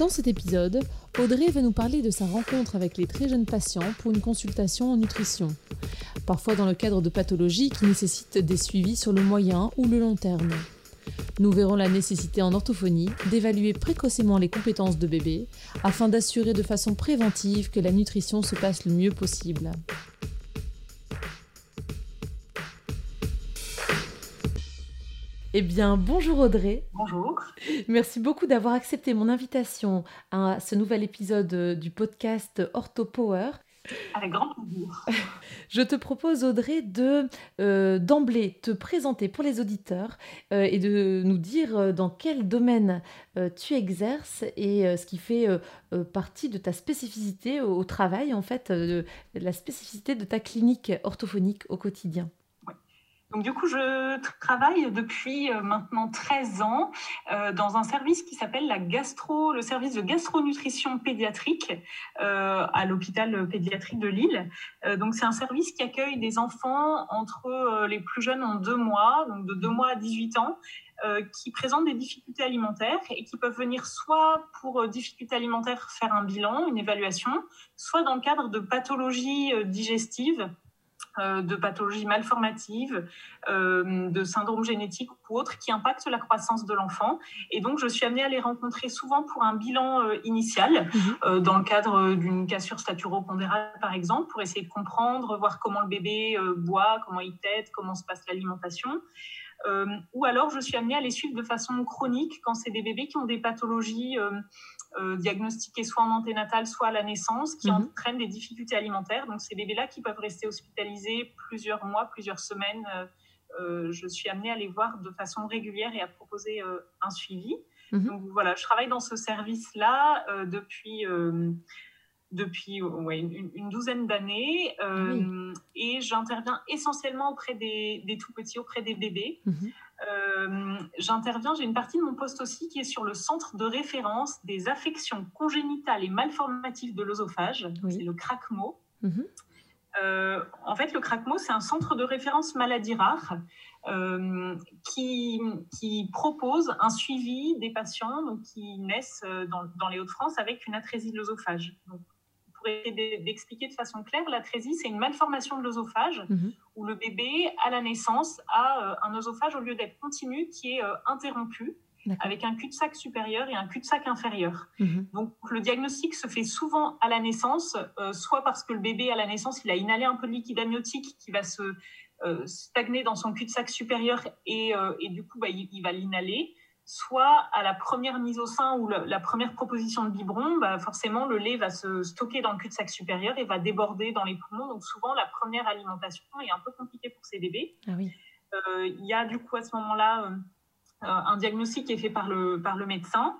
Dans cet épisode, Audrey va nous parler de sa rencontre avec les très jeunes patients pour une consultation en nutrition, parfois dans le cadre de pathologies qui nécessitent des suivis sur le moyen ou le long terme. Nous verrons la nécessité en orthophonie d'évaluer précocement les compétences de bébé afin d'assurer de façon préventive que la nutrition se passe le mieux possible. Eh bien, bonjour Audrey. Bonjour. Merci beaucoup d'avoir accepté mon invitation à ce nouvel épisode euh, du podcast Ortho Power. Avec grand plaisir. Je te propose, Audrey, de euh, d'emblée te présenter pour les auditeurs euh, et de nous dire dans quel domaine tu exerces et ce qui fait partie de ta spécificité au, au travail, en fait, de la spécificité de ta clinique orthophonique au quotidien. Donc du coup, je travaille depuis euh, maintenant 13 ans euh, dans un service qui s'appelle la gastro, le service de gastronutrition pédiatrique euh, à l'hôpital pédiatrique de Lille. donc c'est un service qui accueille des enfants entre les plus jeunes en deux mois, donc de deux mois à 18 ans, qui présentent des difficultés alimentaires et qui peuvent venir soit pour difficultés alimentaires faire un bilan, une évaluation, soit dans le cadre de pathologies digestives euh, de pathologies malformatives, euh, de syndromes génétiques ou autres qui impactent la croissance de l'enfant. Et donc, je suis amenée à les rencontrer souvent pour un bilan euh, initial, mhm. dans le cadre d'une cassure staturo-pondérale, par exemple, pour essayer de comprendre, voir comment le bébé boit, comment il tète, comment se passe l'alimentation. ou alors, je suis amenée à les suivre de façon chronique quand c'est des bébés qui ont des pathologies euh, diagnostiqués soit en anténatal, soit à la naissance, qui mhm. entraînent des difficultés alimentaires. Donc, ces bébés-là qui peuvent rester hospitalisés plusieurs mois, plusieurs semaines, euh, euh, je suis amenée à les voir de façon régulière et à proposer un suivi. Mhm. Donc, voilà, je travaille dans ce service-là depuis depuis une, douzaine d'années et j'interviens essentiellement auprès des, des, tout petits, auprès des bébés. Mhm. Euh, j'interviens, j'ai une partie de mon poste aussi qui est sur le centre de référence des affections congénitales et malformatives de l'œsophage, c'est le CRACMO. Mhm. Euh, en fait, le CRACMO, c'est un centre de référence maladies rares euh, qui, qui, propose un suivi des patients donc, qui naissent dans, dans les Hauts-de-France avec une atrésie de l'œsophage pour essayer d'expliquer de façon claire, l'atrésie, c'est une malformation de l'œsophage mhm. où le bébé, à la naissance, a euh, un œsophage au lieu d'être continu qui est euh, interrompu avec un cul-de-sac supérieur et un cul-de-sac inférieur. Mhm. Donc le diagnostic se fait souvent à la naissance, euh, soit parce que le bébé à la naissance, il a inhalé un peu de liquide amniotique qui va se stagner dans son cul-de-sac supérieur et, et, du coup bah, il va l'inhaler, soit à la première mise au sein ou la, première proposition de biberon, bah forcément le lait va se stocker dans le cul-de-sac supérieur et va déborder dans les poumons. Donc souvent la première alimentation est un peu compliquée pour ces bébés. Ah oui. euh, il y a du coup à ce moment-là euh, un diagnostic qui est fait par le, par le médecin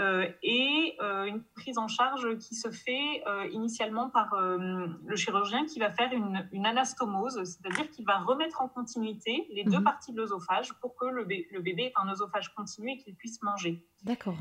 euh, et euh, une prise en charge qui se fait initialement par le chirurgien qui va faire une, une anastomose, c'est-à-dire qu'il va remettre en continuité les deux mhm. parties de l'œsophage pour que le, le, bébé ait un œsophage continu et qu'il puisse manger. D'accord.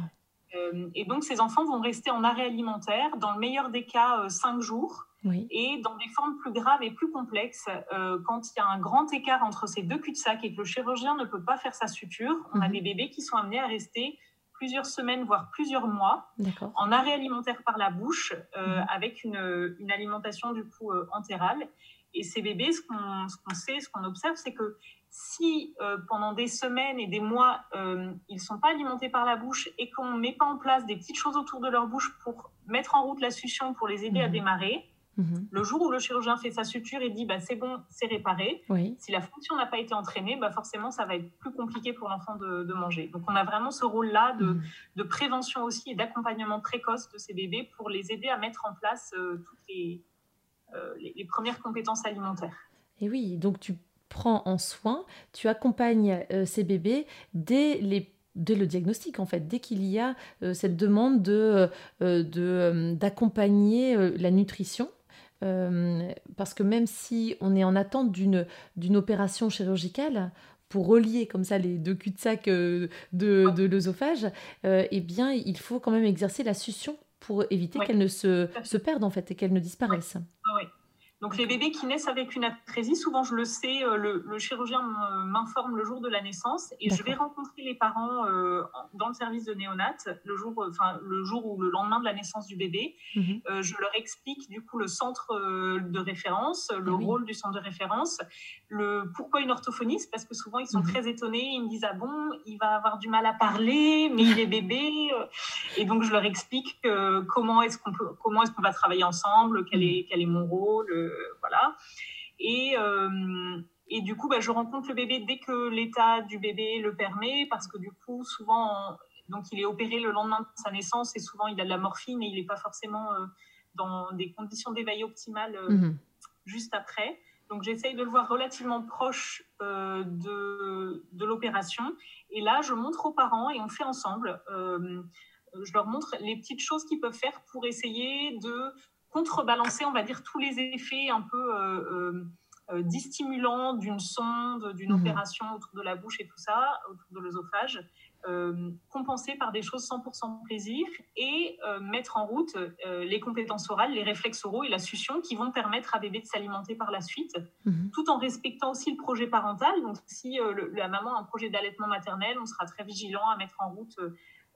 et donc ces enfants vont rester en arrêt alimentaire, dans le meilleur des cas, cinq jours. Et dans des formes plus graves et plus complexes, euh, quand il y a un grand écart entre ces deux cul-de-sac et que le chirurgien ne peut pas faire sa suture, on a mhm. des bébés qui sont amenés à rester plusieurs semaines, voire plusieurs mois, en arrêt alimentaire par la bouche, euh, mhm. avec une, une, alimentation du coup euh, entérale. Et ces bébés, ce qu'on sait, ce qu'on observe, c'est que si pendant des semaines et des mois, ils ne sont pas alimentés par la bouche et qu'on ne met pas en place des petites choses autour de leur bouche pour mettre en route la succion, pour les aider à mhm. démarrer, Mhm. Le jour où le chirurgien fait sa suture et dit bah, c'est bon, c'est réparé, si la fonction n'a pas été entraînée, bah, forcément ça va être plus compliqué pour l'enfant de, manger. Donc on a vraiment ce rôle-là de, mhm. prévention aussi et d'accompagnement précoce de ces bébés pour les aider à mettre en place euh, toutes euh, les, les, premières compétences alimentaires. Et oui, donc tu prends en soin, tu accompagnes euh, ces bébés dès les dès le diagnostic, en fait, dès qu'il y a cette demande de, d'accompagner la nutrition. Parce que même si on est en attente d'une, d'une opération chirurgicale, pour relier comme ça les deux cul-de-sac de, de l'œsophage, eh bien, il faut quand même exercer la succion pour éviter qu'elles ne se, se, perdent en fait et qu'elles ne disparaissent. Oui. Donc les bébés qui naissent avec une atrésie, souvent je le sais, euh, le, chirurgien m'informe le jour de la naissance et je vais rencontrer les parents euh, dans le service de néonat le jour, euh, enfin le jour ou le lendemain de la naissance du bébé. Mhm. je leur explique du coup le centre de référence, le ah rôle du centre de référence, le pourquoi une orthophoniste parce que souvent ils sont mhm. très étonnés, ils me disent ah bon il va avoir du mal à parler mais il est bébé et donc je leur explique comment est-ce qu'on peut comment est-ce qu'on va travailler ensemble, quel mhm. est quel est mon rôle voilà. Et, euh, et du coup, bah, je rencontre le bébé dès que l'état du bébé le permet, parce que du coup, souvent, donc il est opéré le lendemain de sa naissance et souvent il a de la morphine et il n'est pas forcément euh, dans des conditions d'éveil optimales euh, mhm. juste après. Donc j'essaye de le voir relativement proche de, de l'opération. Et là, je montre aux parents et on fait ensemble. je leur montre les petites choses qu'ils peuvent faire pour essayer de contrebalancer, on va dire, tous les effets un peu euh, euh, euh distimulants d'une sonde, d'une mhm. opération autour de la bouche et tout ça, autour de l'œsophage, euh, compenser par des choses 100% plaisir et mettre en route les compétences orales, les réflexes oraux et la succion qui vont permettre à bébé de s'alimenter par la suite, mhm. tout en respectant aussi le projet parental. Donc, si la maman a un projet d'allaitement maternel, on sera très vigilant à mettre en route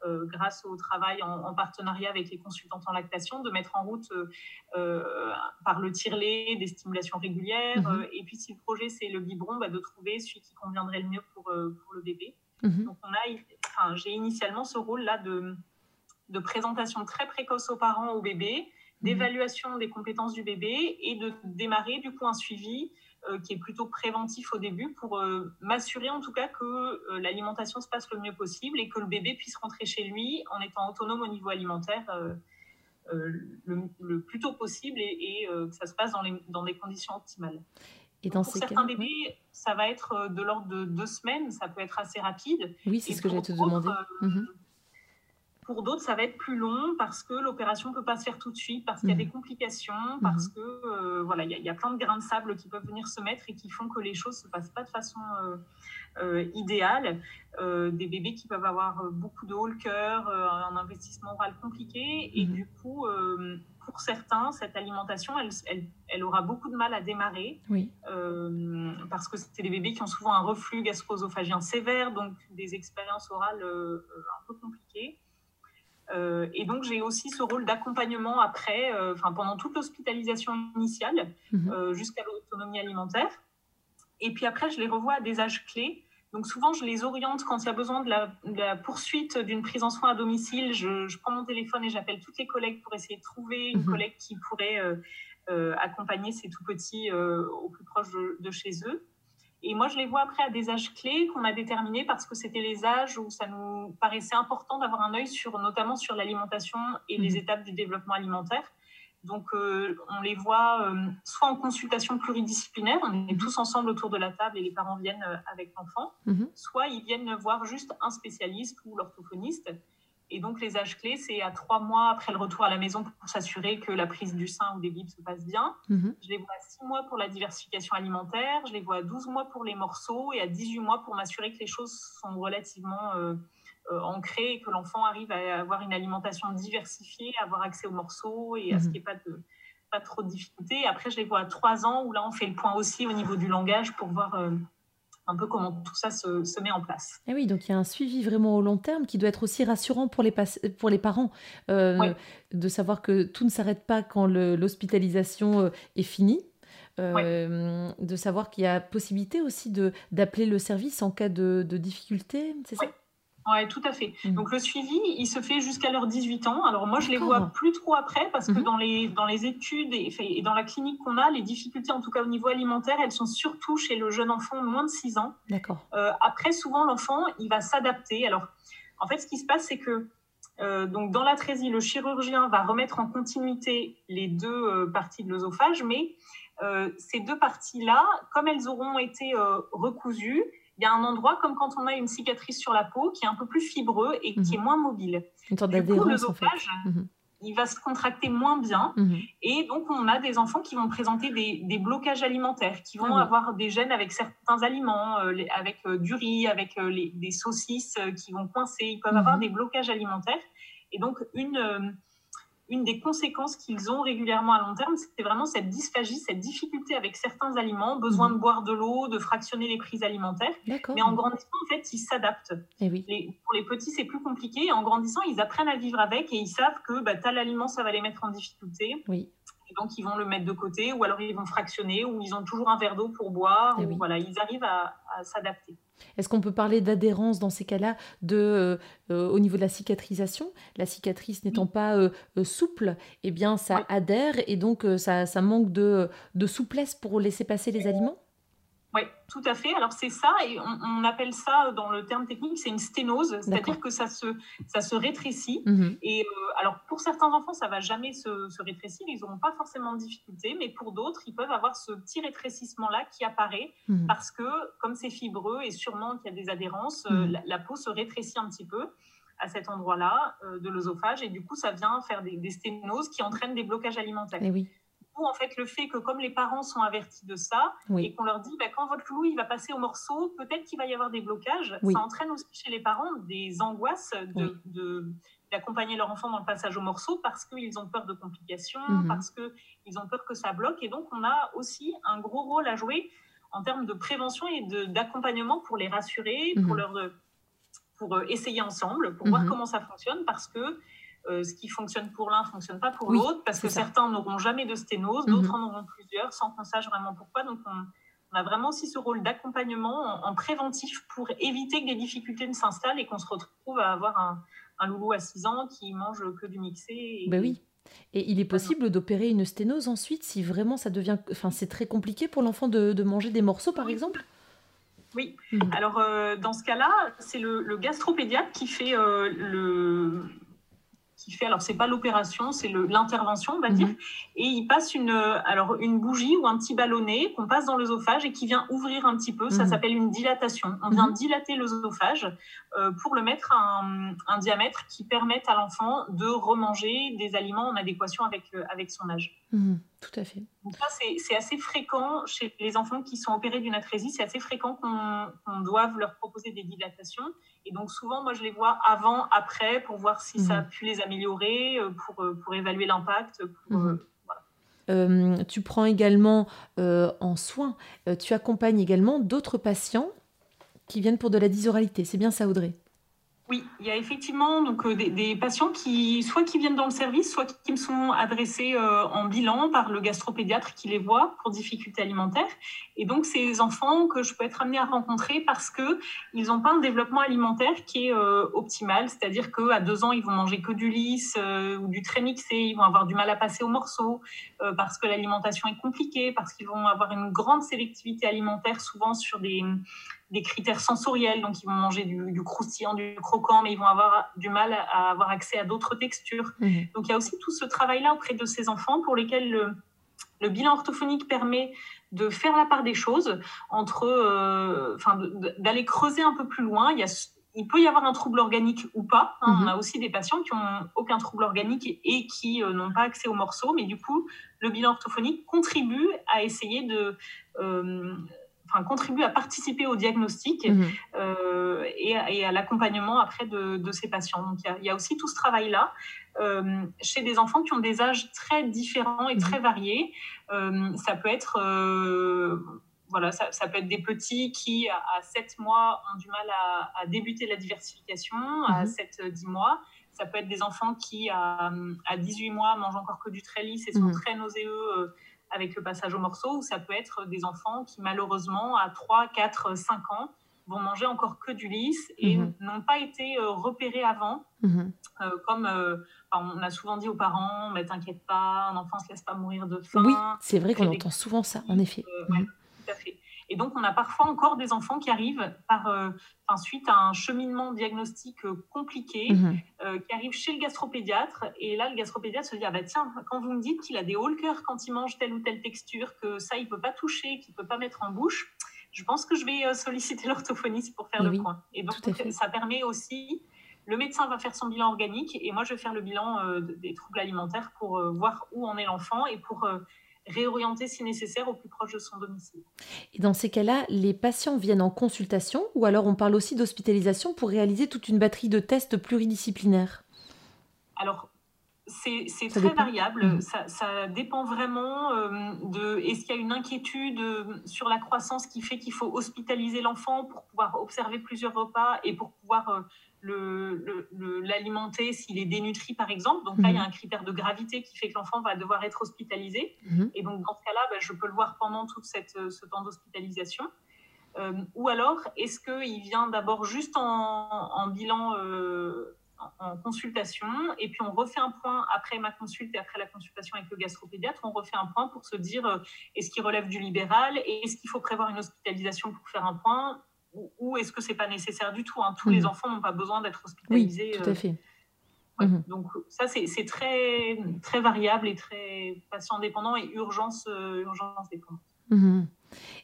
euh, grâce au travail en, partenariat avec les consultantes en lactation, de mettre en route euh, euh, par le tire-lait des stimulations régulières. Mhm. et puis, si le projet c'est le biberon, bah, de trouver celui qui conviendrait le mieux pour, pour le bébé. Mhm. Donc, on a, j'ai initialement ce rôle-là de, de présentation très précoce aux parents, au bébé, mhm. d'évaluation des compétences du bébé et de démarrer du coup un suivi euh, qui est plutôt préventif au début pour euh, m'assurer en tout cas que euh, l'alimentation se passe le mieux possible et que le bébé puisse rentrer chez lui en étant autonome au niveau alimentaire le, plus tôt possible et, que ça se passe dans, les, dans des conditions optimales. Et dans pour certains bébés, ça va être de l'ordre de deux semaines, ça peut être assez rapide. Oui, c'est ce que j'ai te demander. Mhm. Pour d'autres, ça va être plus long parce que l'opération ne peut pas se faire tout de suite, parce qu'il y a des mhm. complications, mhm. parce que euh, voilà, il y, a plein de grains de sable qui peuvent venir se mettre et qui font que les choses ne se passent pas de façon euh, euh, idéale. des bébés qui peuvent avoir beaucoup de haut le cœur, un investissement oral compliqué, et mhm. du coup, pour certains, cette alimentation, elle, elle, aura beaucoup de mal à démarrer, oui. parce que c'est des bébés qui ont souvent un reflux gastro-œsophagien sévère, donc des expériences orales un peu compliquées. Euh, et donc, j'ai aussi ce rôle d'accompagnement après, euh, enfin, pendant toute l'hospitalisation initiale, mhm. euh, jusqu'à l'autonomie alimentaire. Et puis après, je les revois à des âges clés. Donc, souvent, je les oriente quand il y a besoin de la, poursuite d'une prise en soins à domicile. Je, prends mon téléphone et j'appelle toutes les collègues pour essayer de trouver une mhm. collègue qui pourrait accompagner ces tout petits au plus proche de chez eux. Et moi, je les vois après à des âges clés qu'on a déterminés parce que c'était les âges où ça nous paraissait important d'avoir un œil sur, notamment sur l'alimentation et les mhm. étapes du développement alimentaire. Donc, euh, on les voit euh, soit en consultation pluridisciplinaire, on est tous ensemble autour de la table et les parents viennent euh, avec l'enfant, mhm. soit ils viennent voir juste un spécialiste ou l'orthophoniste. Et donc, les âges clés, c'est à trois mois après le retour à la maison pour s'assurer que la prise du sein ou des bibles se passe bien. Mhm. Je les vois à six mois pour la diversification alimentaire. Je les vois à 12 mois pour les morceaux et à 18 mois pour m'assurer que les choses sont relativement euh, ancrées et que l'enfant arrive à avoir une alimentation diversifiée, à avoir accès aux morceaux et à ce mhm. qu'il n'y ait pas, de, pas trop de difficultés. Après, je les vois à trois ans où là, on fait le point aussi au niveau du langage pour voir. Euh, un peu comment tout ça se, met en place. Et eh oui, donc il y a un suivi vraiment au long terme qui doit être aussi rassurant pour les, pour les parents, euh, de savoir que tout ne s'arrête pas quand l'hospitalisation est finie. Euh, de savoir qu'il y a possibilité aussi d'appeler le service en cas de, de difficulté, c'est ça? Oui, tout à fait. Mm. Donc le suivi, il se fait jusqu'à leurs 18 ans. Alors moi, je les vois plus trop après parce que mm-hmm. dans les, dans les études et, dans la clinique qu'on a, les difficultés, en tout cas au niveau alimentaire, elles sont surtout chez le jeune enfant de moins de 6 ans. D'accord. Euh, après, souvent, l'enfant, il va s'adapter. Alors, en fait, ce qui se passe, c'est que euh, donc dans l'atrésie, le chirurgien va remettre en continuité les deux euh, parties de l'œsophage, mais ces deux parties-là, comme elles auront été recousues, il y a un endroit comme quand on a une cicatrice sur la peau qui est un peu plus fibreux et qui est moins mobile. Une sorte d'adhérence en fait il va se contracter moins bien. Mhm. Et donc, on a des enfants qui vont présenter des, blocages alimentaires, qui vont ah avoir des gènes avec certains aliments, euh, avec euh, du riz, avec euh, des saucisses qui vont coincer. Ils peuvent avoir mhm. des blocages alimentaires. Et donc, une une des conséquences qu'ils ont régulièrement à long terme, c'est vraiment cette dysphagie, cette difficulté avec certains aliments, besoin de boire de l'eau, de fractionner les prises alimentaires. Mais en grandissant, en fait, ils s'adaptent. Eh pour les petits, c'est plus compliqué. En grandissant, ils apprennent à vivre avec et ils savent que bah, tel aliment, ça va les mettre en difficulté. Oui. Et donc, ils vont le mettre de côté, ou alors ils vont fractionner, ou ils ont toujours un verre d'eau pour boire. Eh voilà, ils arrivent à s'adapter. Est-ce qu'on peut parler d'adhérence dans ces cas-là de, euh, euh, au niveau de la cicatrisation? La cicatrice n'étant pas euh, souple, eh bien ça adhère et donc ça, ça, manque de, de souplesse pour laisser passer les aliments? Oui, tout à fait. Alors c'est ça, et on, appelle ça dans le terme technique, c'est une sténose, c'est-à-dire que ça se, ça se rétrécit. Mhm. Et euh, alors pour certains enfants, ça va jamais se, se rétrécir, ils n'auront pas forcément de difficulté, mais pour d'autres, ils peuvent avoir ce petit rétrécissement-là qui apparaît mhm. parce que comme c'est fibreux et sûrement qu'il y a des adhérences, euh, mhm. la, peau se rétrécit un petit peu à cet endroit-là euh, de l'œsophage et du coup ça vient faire des, des, sténoses qui entraînent des blocages alimentaires. Et eh oui en fait, le fait que comme les parents sont avertis de ça et qu'on leur dit, bah, quand votre loup il va passer au morceau, peut-être qu'il va y avoir des blocages, ça entraîne aussi chez les parents des angoisses de, d'accompagner leur enfant dans le passage au morceau parce qu'ils ont peur de complications, mhm. parce qu'ils ont peur que ça bloque. Et donc, on a aussi un gros rôle à jouer en termes de prévention et d'accompagnement pour les rassurer, pour, mhm. leur, pour euh, essayer ensemble, pour voir mhm. comment ça fonctionne, parce que euh, ce qui fonctionne pour l'un ne fonctionne pas pour l'autre, parce que certains n'auront jamais de sténose, d'autres mhm. en auront plusieurs, sans qu'on sache vraiment pourquoi. Donc, on, a vraiment aussi ce rôle d'accompagnement en, préventif pour éviter que des difficultés ne s'installent et qu'on se retrouve à avoir un, loulou à 6 ans qui mange que du mixé. Ben oui. Et il est possible d'opérer une sténose ensuite si vraiment ça devient. Enfin, c'est très compliqué pour l'enfant de, manger des morceaux, par exemple? Oui, mhm. alors euh, dans ce cas-là, c'est le, gastropédiatre qui fait euh, le, qui fait, alors c'est pas l'opération, c'est l'intervention, on va dire, mhm. et il passe une, alors une bougie ou un petit ballonnet qu'on passe dans l'œsophage et qui vient ouvrir un petit peu. Ça mhm. s'appelle une dilatation. On vient mhm. dilater l'œsophage euh, pour le mettre à un, diamètre qui permette à l'enfant de remanger des aliments en adéquation avec, euh, avec son âge. Tout à fait. Donc ça, c'est assez fréquent chez les enfants qui sont opérés d'une atrésie. C'est assez fréquent qu'on doive leur proposer des dilatations. Et donc souvent, moi, je les vois avant, après, pour voir si ça a mhm. pu les améliorer, euh, pour, euh, pour évaluer l'impact. Mhm. Euh, tu prends également en soin, tu accompagnes également d'autres patients qui viennent pour de la dysoralité. C'est bien ça, Audrey? Oui, il y a effectivement donc euh, des, patients qui soit qui viennent dans le service, soit qui me sont adressés euh, en bilan par le gastropédiatre qui les voit pour difficultés alimentaires. Et donc ces enfants que je peux être amenée à rencontrer parce que ils n'ont pas un développement alimentaire qui est euh, optimal, c'est-à-dire qu'à deux ans ils vont manger que du lisse ou du très mixé, ils vont avoir du mal à passer au morceau parce que l'alimentation est compliquée, parce qu'ils vont avoir une grande sélectivité alimentaire souvent sur des des critères sensoriels, donc ils vont manger du, croustillant, du croquant, mais ils vont avoir du mal à avoir accès à d'autres textures. Mhm. Donc il y a aussi tout ce travail-là auprès de ces enfants pour lesquels le, bilan orthophonique permet de faire la part des choses entre, euh, enfin, d'aller creuser un peu plus loin. Il, y a, il peut y avoir un trouble organique ou pas. Hein. On mhm. a aussi des patients qui ont aucun trouble organique et, qui euh, n'ont pas accès aux morceaux, mais du coup, le bilan orthophonique contribue à essayer de euh, enfin, contribue à participer au diagnostic mhm. euh, et, à, l'accompagnement après de, ces patients. Donc il y, a aussi tout ce travail-là euh, chez des enfants qui ont des âges très différents et très mhm. variés. Euh, ça peut être voilà, ça, peut être des petits qui, à 7 mois, ont du mal à, débuter la diversification, à 7-10 mhm. mois. Ça peut être des enfants qui, à, 18 mois, mangent encore que du très lisse et sont très nauséeux avec le passage au morceau, ou ça peut être des enfants qui, malheureusement, à 3, 4, 5 ans, vont manger encore que du lisse et mhm. n'ont pas été euh, repérés avant. Mhm. Euh, comme euh, on a souvent dit aux parents, mais t'inquiète pas, un enfant ne se laisse pas mourir de faim. Oui, c'est vrai qu'on entend souvent ça, en effet. Mhm. tout à fait. Et donc, on a parfois encore des enfants qui arrivent par, euh, suite à un cheminement diagnostique euh, compliqué, mhm. euh, qui arrivent chez le gastropédiatre. Et là, le gastropédiatre se dit, ah bah tiens, quand vous me dites qu'il a des hauts cœur quand il mange telle ou telle texture, que ça, il peut pas toucher, qu'il peut pas mettre en bouche, je pense que je vais solliciter l'orthophoniste pour faire le point. Et donc, ça permet aussi, le médecin va faire son bilan organique et moi, je vais faire le bilan des troubles alimentaires pour voir où en est l'enfant et pour réorienter si nécessaire au plus proche de son domicile. Et dans ces cas-là, les patients viennent en consultation ou alors on parle aussi d'hospitalisation pour réaliser toute une batterie de tests pluridisciplinaires? Alors, c'est très variable. Mmh. Ça, dépend vraiment euh, de est-ce qu'il y a une inquiétude euh, sur la croissance qui fait qu'il faut hospitaliser l'enfant pour pouvoir observer plusieurs repas et pour pouvoir euh, l'alimenter s'il est dénutri, par exemple. Donc là, il y a mhm. un critère de gravité qui fait que l'enfant va devoir être hospitalisé. Mhm. Et donc, dans ce cas-là, bah, je peux le voir pendant tout euh, ce temps d'hospitalisation. Euh, ou alors, est-ce qu'il vient d'abord juste en, bilan, euh, en, consultation, et puis on refait un point après ma consulte et après la consultation avec le gastropédiatre, on refait un point pour se dire est-ce qu'il relève du libéral et est-ce qu'il faut prévoir une hospitalisation pour faire un point ou est-ce que c'est pas nécessaire du tout hein? Tous les mhm. enfants n'ont pas besoin d'être hospitalisés. Oui, tout à euh. fait. Mhm. Donc ça, c'est très, très variable et très patient dépendant et urgence, euh, urgence dépendante. Mhm.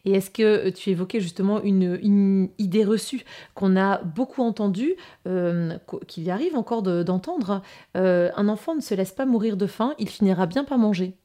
Et est-ce que tu évoquais justement une, idée reçue qu'on a beaucoup entendue, euh, qu'il y arrive encore d'entendre Un enfant ne se laisse pas mourir de faim, il finira bien par manger.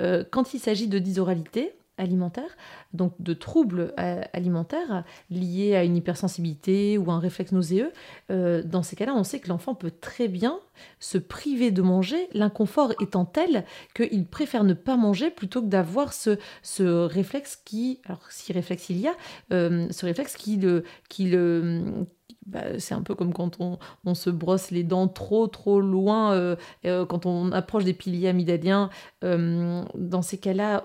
quand il s'agit de dysoralité, alimentaire, donc de troubles euh, alimentaires liés à une hypersensibilité ou un réflexe nauséeux, euh, dans ces cas-là, on sait que l'enfant peut très bien se priver de manger, l'inconfort étant tel qu'il préfère ne pas manger plutôt que d'avoir ce, ce réflexe qui, alors si réflexe il y a, euh, ce réflexe qui le... Qui le bah, c'est un peu comme quand on, on, se brosse les dents trop trop loin, quand on approche des piliers amygdaliens. dans ces cas-là,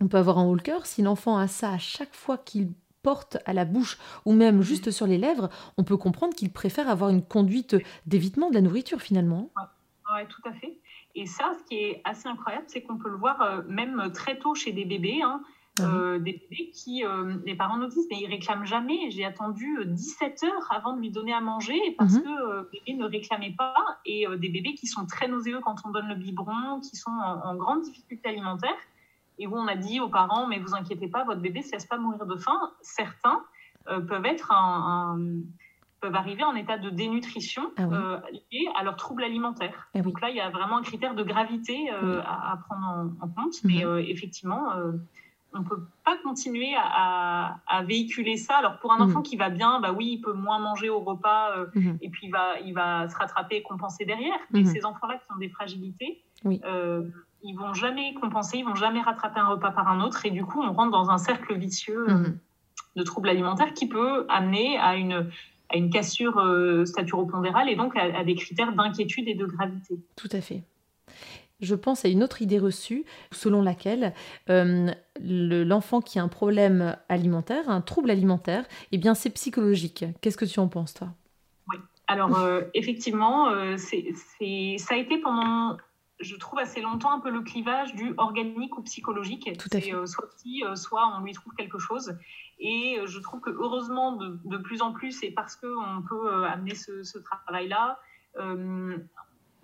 on peut avoir un haut cœur. Si l'enfant a ça à chaque fois qu'il porte à la bouche ou même juste sur les lèvres, on peut comprendre qu'il préfère avoir une conduite d'évitement de la nourriture finalement. Oui, tout à fait. Et ça, ce qui est assez incroyable, c'est qu'on peut le voir euh, même très tôt chez des bébés. Hein. Ah euh, des bébés qui, euh, les parents nous disent, mais ils réclament jamais. J'ai attendu 17 heures avant de lui donner à manger parce mhm. que le bébé ne réclamait pas. Et des bébés qui sont très nauséeux quand on donne le biberon, qui sont en grande difficulté alimentaire et où on a dit aux parents, mais vous inquiétez pas, votre bébé ne se laisse pas mourir de faim. Certains euh, peuvent être un, peuvent arriver en état de dénutrition ah euh, lié à leur trouble alimentaire. Ah Donc là, il y a vraiment un critère de gravité euh, à, prendre en, compte. Mhm. Mais effectivement, on ne peut pas continuer à, véhiculer ça. Alors pour un enfant mhm. qui va bien, bah oui, il peut moins manger au repas mhm. et puis il va, il va se rattraper et compenser derrière. Mais ces enfants-là qui ont des fragilités, ils vont jamais compenser, ils vont jamais rattraper un repas par un autre, et du coup, on rentre dans un cercle vicieux euh, mhm. de troubles alimentaires qui peut amener à une, à une cassure euh, staturopondérale et donc à, des critères d'inquiétude et de gravité. Tout à fait. Je pense à une autre idée reçue selon laquelle euh, l'enfant qui a un problème alimentaire, un trouble alimentaire, eh bien c'est psychologique. Qu'est-ce que tu en penses toi? Oui. Alors effectivement, c'est, ça a été pendant je trouve assez longtemps un peu le clivage du organique ou psychologique. Tout à fait. Euh, soit si, euh, soit on lui trouve quelque chose. Et euh, je trouve que heureusement, de, de plus en plus, et parce qu'on peut amener ce, ce travail-là,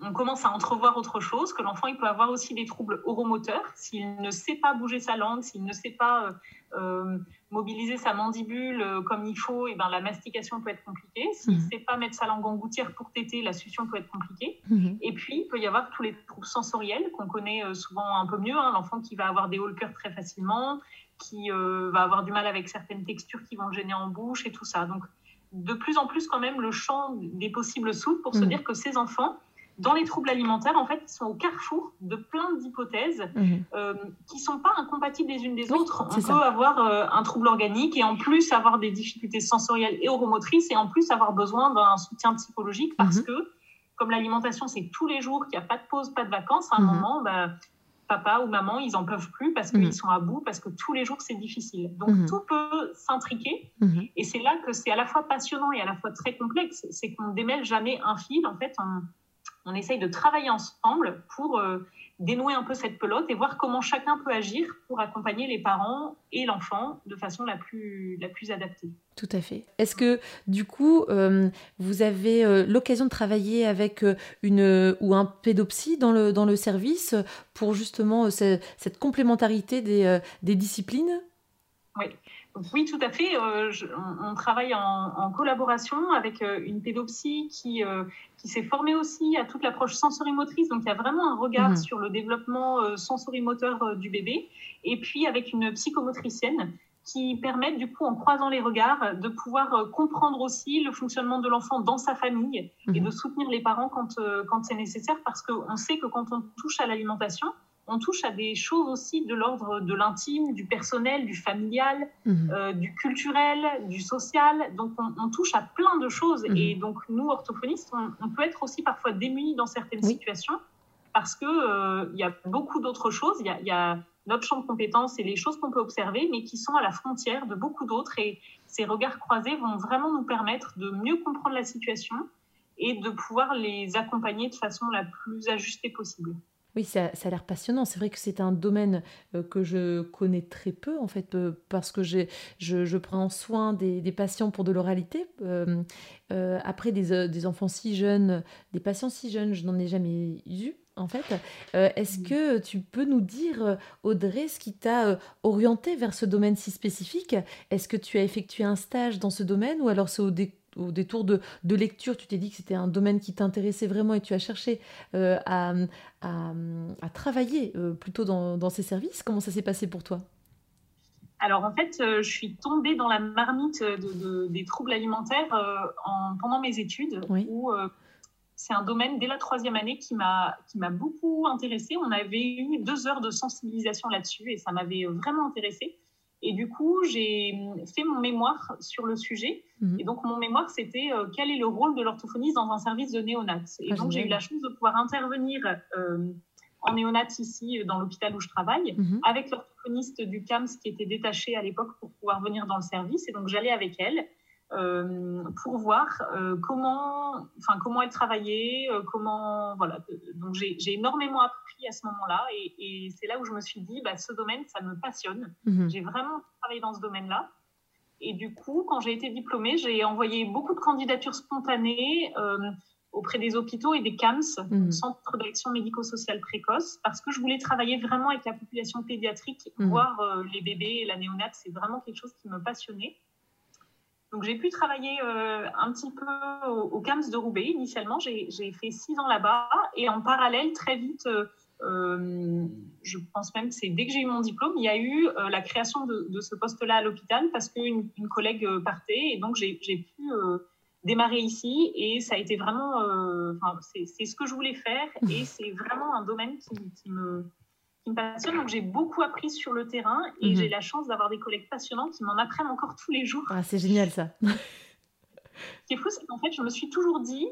on commence à entrevoir autre chose, que l'enfant il peut avoir aussi des troubles oromoteurs s'il ne sait pas bouger sa langue, s'il ne sait pas euh, mobiliser sa mandibule euh, comme il faut, et ben la mastication peut être compliquée. S'il ne mhm. sait pas mettre sa langue en gouttière pour téter, la succion peut être compliquée. Mhm. Et puis il peut y avoir tous les troubles sensoriels qu'on connaît euh, souvent un peu mieux. Hein. L'enfant qui va avoir des hauts le cœur très facilement, qui va avoir du mal avec certaines textures qui vont le gêner en bouche et tout ça. Donc de plus en plus quand même le champ des possibles s'ouvre pour se mhm. dire que ces enfants dans les troubles alimentaires, en fait, ils sont au carrefour de plein d'hypothèses mhm. euh, qui ne sont pas incompatibles les unes des autres. On peut avoir euh, un trouble organique et en plus avoir des difficultés sensorielles et oromotrices et en plus avoir besoin d'un soutien psychologique parce mhm. que, comme l'alimentation, c'est tous les jours, qu'il n'y a pas de pause, pas de vacances, à un mhm. moment, bah, papa ou maman, ils en peuvent plus parce qu'ils sont à bout, parce que tous les jours, c'est difficile. Donc, tout peut s'intriquer. Et c'est là que c'est à la fois passionnant et à la fois très complexe. C'est qu'on ne démêle jamais un fil. En fait, on on essaye de travailler ensemble pour euh, dénouer un peu cette pelote et voir comment chacun peut agir pour accompagner les parents et l'enfant de façon la plus, la plus adaptée. Tout à fait. Est-ce que du coup, euh, vous avez euh, l'occasion de travailler avec une ou un pédopsie dans le, dans le service pour justement cette complémentarité des, des disciplines? Oui. Oui, tout à fait. Euh, on, travaille en, collaboration avec euh, une pédopsie qui, euh, qui s'est formée aussi à toute l'approche sensorimotrice. Donc, il y a vraiment un regard mhm. sur le développement sensorimoteur du bébé. Et puis, avec une psychomotricienne qui permet, du coup, en croisant les regards, de pouvoir comprendre aussi le fonctionnement de l'enfant dans sa famille et mhm. de soutenir les parents quand, quand c'est nécessaire parce qu'on sait que quand on touche à l'alimentation, on touche à des choses aussi de l'ordre de l'intime, du personnel, du familial, mhm. euh, du culturel, du social. Donc, on, touche à plein de choses. Mhm. Et donc, nous, orthophonistes, on, peut être aussi parfois démunis dans certaines situations parce qu'il euh, y a beaucoup d'autres choses. Il y, a, notre champ de compétences et les choses qu'on peut observer, mais qui sont à la frontière de beaucoup d'autres. Et ces regards croisés vont vraiment nous permettre de mieux comprendre la situation et de pouvoir les accompagner de façon la plus ajustée possible. Oui, ça, a l'air passionnant. C'est vrai que c'est un domaine euh, que je connais très peu, en fait, euh, parce que je, je, prends soin des, patients pour de l'oralité. Euh, après, des, enfants si jeunes, des patients si jeunes, je n'en ai jamais eu. En fait, est-ce mmh. que tu peux nous dire, Audrey, ce qui t'a orienté vers ce domaine si spécifique? Est-ce que tu as effectué un stage dans ce domaine ou alors c'est au, dé au détour de, de lecture, tu t'es dit que c'était un domaine qui t'intéressait vraiment et tu as cherché euh, à, à, travailler euh, plutôt dans, dans, ces services. Comment ça s'est passé pour toi? Alors en fait, euh, je suis tombée dans la marmite de, des troubles alimentaires en, pendant mes études, où c'est un domaine dès la troisième année qui m'a qui m'a beaucoup intéressée. On avait eu deux heures de sensibilisation là-dessus et ça m'avait vraiment intéressée. Et du coup, j'ai fait mon mémoire sur le sujet. Mhm. Et donc, mon mémoire, c'était euh, quel est le rôle de l'orthophoniste dans un service de néonat. Et ah, donc, j'ai eu la chance de pouvoir intervenir euh, en néonat ici, dans l'hôpital où je travaille, mhm. avec l'orthophoniste du CAMS qui était détaché à l'époque pour pouvoir venir dans le service. Et donc, j'allais avec elle. Euh, pour voir euh, comment, enfin comment elle travaillait, euh, comment voilà. Donc j'ai énormément appris à ce moment-là et, c'est là où je me suis dit, bah, ce domaine, ça me passionne. Mhm. J'ai vraiment travaillé dans ce domaine-là. Et du coup, quand j'ai été diplômée, j'ai envoyé beaucoup de candidatures spontanées auprès des hôpitaux et des CAMS, mmh. Centres d'action médico-sociale précoce, parce que je voulais travailler vraiment avec la population pédiatrique, mhm. voir les bébés et la néonate. C'est vraiment quelque chose qui me passionnait. Donc j'ai pu travailler euh, un petit peu au, CAMS de Roubaix initialement. J'ai fait six ans là-bas. Et en parallèle, très vite, euh, euh, je pense même que c'est dès que j'ai eu mon diplôme, il y a eu la création de, ce poste-là à l'hôpital parce qu'une une collègue partait. Et donc j'ai pu démarrer ici. Et ça a été vraiment, c'est ce que je voulais faire. Et c'est vraiment un domaine qui me qui me passionne. Donc j'ai beaucoup appris sur le terrain et mhm. j'ai la chance d'avoir des collègues passionnants qui m'en apprennent encore tous les jours. Ah, c'est génial ça. Ce qui est fou, c'est qu'en fait, je me suis toujours dit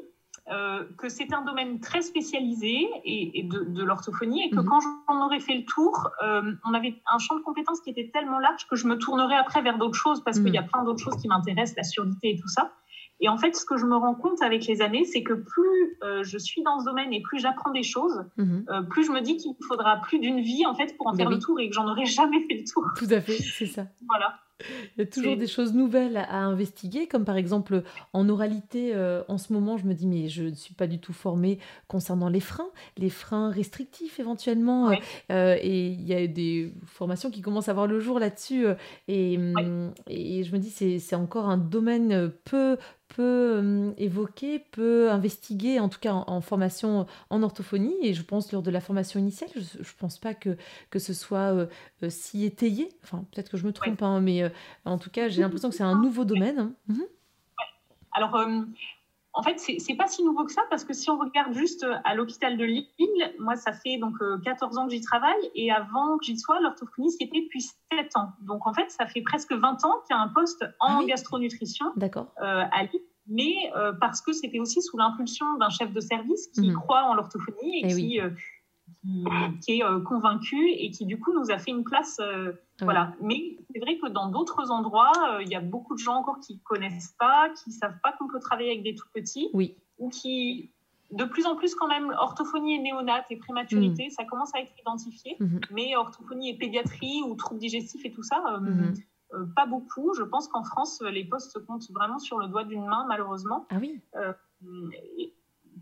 euh, que c'était un domaine très spécialisé et, de, l'orthophonie et que mhm. quand j'en aurais fait le tour, euh, on avait un champ de compétences qui était tellement large que je me tournerais après vers d'autres choses parce qu'il y a mhm. plein d'autres choses qui m'intéressent, la surdité et tout ça. Et en fait, ce que je me rends compte avec les années, c'est que plus euh, je suis dans ce domaine et plus j'apprends des choses, mhm. euh, plus je me dis qu'il faudra plus d'une vie en fait pour en faire le tour et que j'en aurais jamais fait le tour. Tout à fait, c'est ça. voilà. Il y a toujours des choses nouvelles à, investiguer, comme par exemple en oralité, euh, en ce moment, je me dis, mais je ne suis pas du tout formée concernant les freins, les freins restrictifs éventuellement. et il y a des formations qui commencent à voir le jour là-dessus. et, hum, et, je me dis, c'est encore un domaine peu, peu euh, évoqué, peu investigué, en tout cas en, formation en orthophonie. Et je pense lors de la formation initiale, je ne pense pas que, que ce soit euh, euh, si étayé. Enfin, peut-être que je me trompe, hein, mais en tout cas, j'ai l'impression que c'est un nouveau domaine. Hein. Mhm. Alors, en fait, c'est pas si nouveau que ça parce que si on regarde juste à l'hôpital de Lille, moi, ça fait donc 14 ans que j'y travaille et avant que j'y sois, l'orthophonie, c'était depuis 7 ans. Donc, en fait, ça fait presque 20 ans qu'il y a un poste en ah gastronutrition euh, à Lille mais euh, parce que c'était aussi sous l'impulsion d'un chef de service qui mhm. croit en l'orthophonie et, eh qui, euh, qui, est convaincu et qui du coup nous a fait une place. Voilà. Mais c'est vrai que dans d'autres endroits, il y a beaucoup de gens encore qui connaissent pas, qui savent pas qu'on peut travailler avec des tout petits, oui. ou qui de plus en plus quand même orthophonie et néonate et prématurité, mhm. ça commence à être identifié, mhm. mais orthophonie et pédiatrie ou troubles digestifs et tout ça, euh, pas beaucoup. Je pense qu'en France, les postes comptent vraiment sur le doigt d'une main, malheureusement. Ah oui. Euh,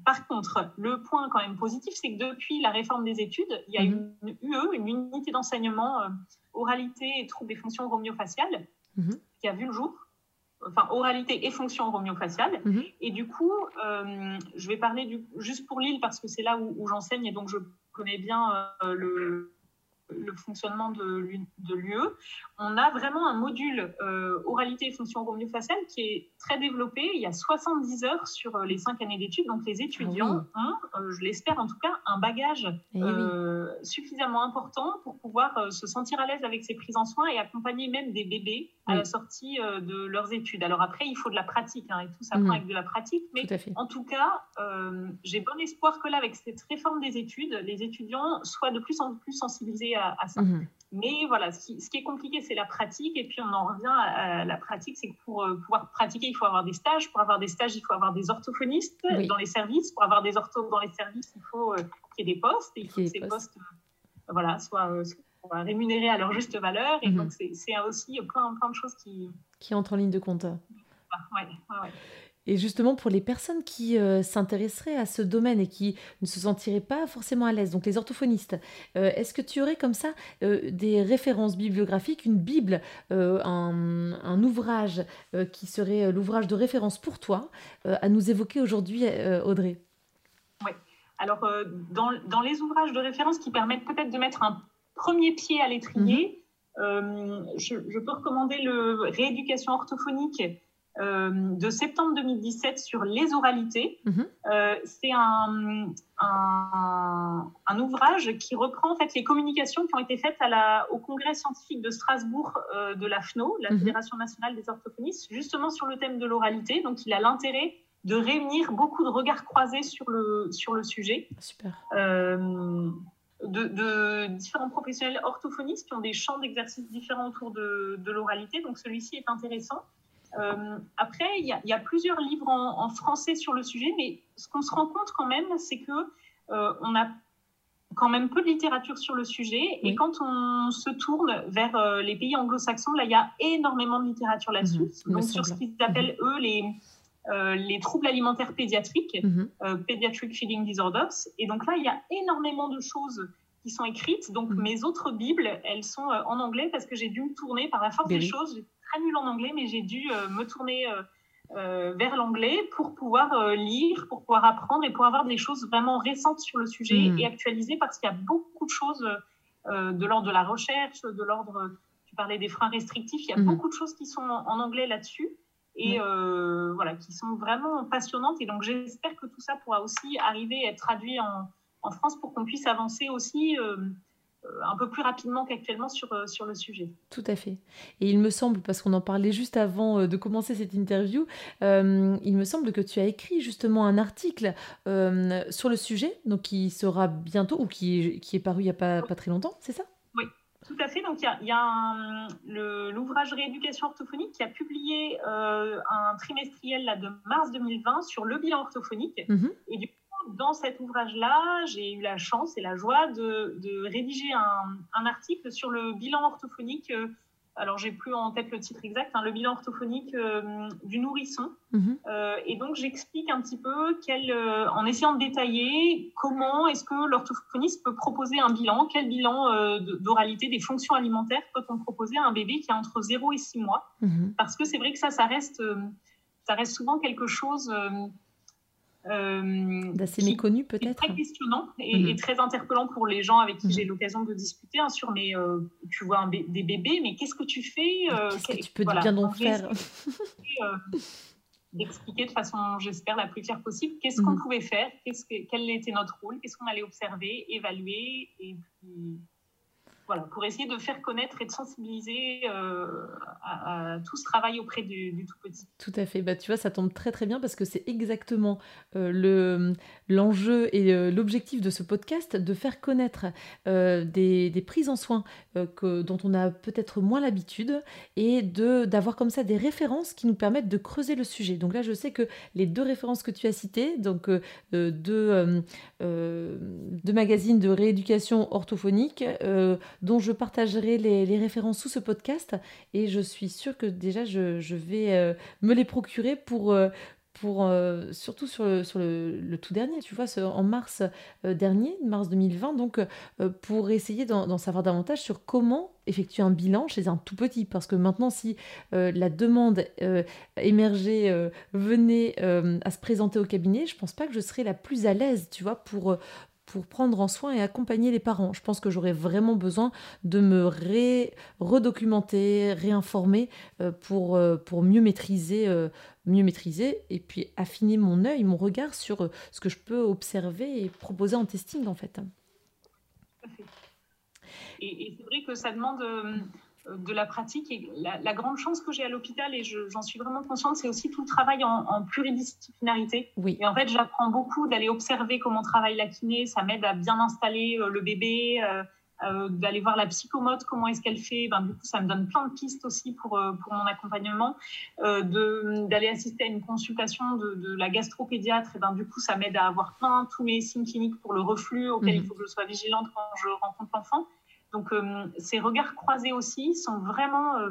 par contre, le point quand même positif, c'est que depuis la réforme des études, il y a mhm. une UE, une unité d'enseignement euh, oralité et troubles des fonctions romiofaciales, mhm. qui a vu le jour, enfin oralité et fonction romiofaciale. Mhm. Et du coup, je vais parler du, juste pour Lille parce que c'est là où, où j'enseigne et donc je connais bien le, le fonctionnement de, de l'UE, on a vraiment un module euh, oralité et fonction romiofaciale qui est très développé. Il y a 70 heures sur euh, les 5 années d'études. Donc les étudiants ah ont, euh, je l'espère en tout cas, un bagage eh suffisamment important pour pouvoir se sentir à l'aise avec ces prises en soins et accompagner même des bébés à la sortie de leurs études. Alors après, il faut de la pratique hein, et tout ça prend mm. avec de la pratique. Mais en tout cas, j'ai bon espoir que là, avec cette réforme des études, les étudiants soient de plus en plus sensibilisés à, ça. Mhm. Mais voilà, ce qui, est compliqué, c'est la pratique. Et puis, on en revient à, la pratique, c'est que pour euh, pouvoir pratiquer, il faut avoir des stages. Pour avoir des stages, il faut avoir des orthophonistes dans les services. Pour avoir des orthos dans les services, il faut euh, qu'il y ait des postes. Et il faut que ces postes, euh, voilà, soient, rémunérés à leur juste valeur. Et mhm. donc, c'est aussi plein, plein de choses qui... Qui entrent en ligne de compte. Ouais, ouais, ouais. Et justement, pour les personnes qui euh, s'intéresseraient à ce domaine et qui ne se sentiraient pas forcément à l'aise, donc les orthophonistes, euh, est-ce que tu aurais comme ça euh, des références bibliographiques, une Bible, un, ouvrage qui serait l'ouvrage de référence pour toi à nous évoquer aujourd'hui, Audrey? Oui. Alors, dans, dans, les ouvrages de référence qui permettent peut-être de mettre un premier pied à l'étrier, mhm. je, je, peux recommander le Rééducation orthophonique euh, de septembre 2017 sur les oralités. Mhm. Euh, c'est un, un, ouvrage qui reprend en fait les communications qui ont été faites à la, au congrès scientifique de Strasbourg euh, de la FNO, la mhm. Fédération nationale des orthophonistes, justement sur le thème de l'oralité. Donc il a l'intérêt de réunir beaucoup de regards croisés sur le, sur le sujet. Super. De, différents professionnels orthophonistes qui ont des champs d'exercice différents autour de, de l'oralité. Donc celui-ci est intéressant. Euh, après, il y, a plusieurs livres en, français sur le sujet, mais ce qu'on se rend compte quand même, c'est que euh, on a quand même peu de littérature sur le sujet. Et quand on se tourne vers euh, les pays anglo-saxons, là, il y a énormément de littérature là-dessus. Mhm, Donc, sur ce qu'ils appellent, mhm. eux, les, les troubles alimentaires pédiatriques, mhm. Pediatric Feeding Disorders. Et donc là, il y a énormément de choses qui sont écrites. Donc, mes autres Bibles, elles sont en anglais parce que j'ai dû me tourner par la force des choses très nulle en anglais, mais j'ai dû euh, me tourner euh, euh, vers l'anglais pour pouvoir lire, pour pouvoir apprendre et pour avoir des choses vraiment récentes sur le sujet hmm. et actualisées parce qu'il y a beaucoup de choses de l'ordre de la recherche, de l'ordre, tu parlais des freins restrictifs, il y a hmm. beaucoup de choses qui sont en anglais là-dessus et voilà, qui sont vraiment passionnantes. Et donc j'espère que tout ça pourra aussi arriver à être traduit en, en France pour qu'on puisse avancer aussi euh, un peu plus rapidement qu'actuellement sur, euh, sur le sujet. Tout à fait. Et il me semble, parce qu'on en parlait juste avant euh, de commencer cette interview, il me semble que tu as écrit justement un article sur le sujet, donc qui sera bientôt, ou qui, qui est paru il n'y a pas, pas très longtemps, c'est ça? Tout à fait. Donc, il y a, l'ouvrage Rééducation orthophonique qui a publié un trimestriel là, de mars 2020 sur le bilan orthophonique. Mm-hmm. Et du dans cet ouvrage-là, j'ai eu la chance et la joie de, rédiger un, article sur le bilan orthophonique. Euh, alors, j'ai plus en tête le titre exact, hein, le bilan orthophonique euh, du nourrisson. Mhm. Euh, et donc, j'explique un petit peu, en essayant de détailler comment est-ce que l'orthophoniste peut proposer un bilan, quel bilan d'oralité des fonctions alimentaires peut-on proposer à un bébé qui a entre 0 et 6 mois. Mhm. Parce que c'est vrai que ça, ça reste, ça reste souvent quelque chose euh, D'assez méconnu peut-être. Très questionnant et, mhm. très interpellant pour les gens avec qui j'ai mhm. l'occasion de discuter hein, sur mais euh, tu vois des bébés, mais qu'est-ce que tu fais euh, Qu'est-ce que tu peux bien donc faire D'expliquer de façon, j'espère, la plus claire possible, qu'est-ce qu'on mhm. pouvait faire, qu'est-ce que, quel était notre rôle, qu'est-ce qu'on allait observer, évaluer et puis voilà, pour essayer de faire connaître et de sensibiliser euh, à, tout ce travail auprès du, tout petit. Tout à fait. Bah, tu vois, ça tombe très très bien parce que c'est exactement euh, le, l'enjeu et euh, l'objectif de ce podcast, de faire connaître des, des, prises en soins dont on a peut-être moins l'habitude et de, d'avoir comme ça des références qui nous permettent de creuser le sujet. Donc là, je sais que les deux références que tu as citées, donc deux, deux magazines de rééducation orthophonique, dont je partagerai les, références sous ce podcast. Et je suis sûre que déjà, je, vais euh, me les procurer pour, euh, euh, surtout sur, le, tout dernier, tu vois, en mars dernier, mars 2020, donc pour essayer d'en savoir davantage sur comment effectuer un bilan chez un tout petit. Parce que maintenant, si la demande émergée venait à se présenter au cabinet, je pense pas que je serais la plus à l'aise, tu vois, pour pour prendre en soin et accompagner les parents. Je pense que j'aurais vraiment besoin de me redocumenter, réinformer euh, pour, euh, pour mieux maîtriser, euh, mieux maîtriser et puis affiner mon œil, mon regard sur ce que je peux observer et proposer en testing en fait. Et c'est vrai que ça demande de la pratique. Et la, grande chance que j'ai à l'hôpital, et j'en suis vraiment consciente, c'est aussi tout le travail en, pluridisciplinarité. Oui. Et en fait, j'apprends beaucoup d'aller observer comment travaille la kiné. Ça m'aide à bien installer euh, le bébé, euh, euh, d'aller voir la psychomote, comment est-ce qu'elle fait. Ben, du coup, ça me donne plein de pistes aussi pour, pour mon accompagnement. d'aller assister à une consultation de, de la gastropédiatre, et ben, du coup, ça m'aide à avoir plein tous mes signes cliniques pour le reflux auquel mhm. il faut que je sois vigilante quand je rencontre l'enfant. Donc, euh, ces regards croisés aussi sont vraiment euh,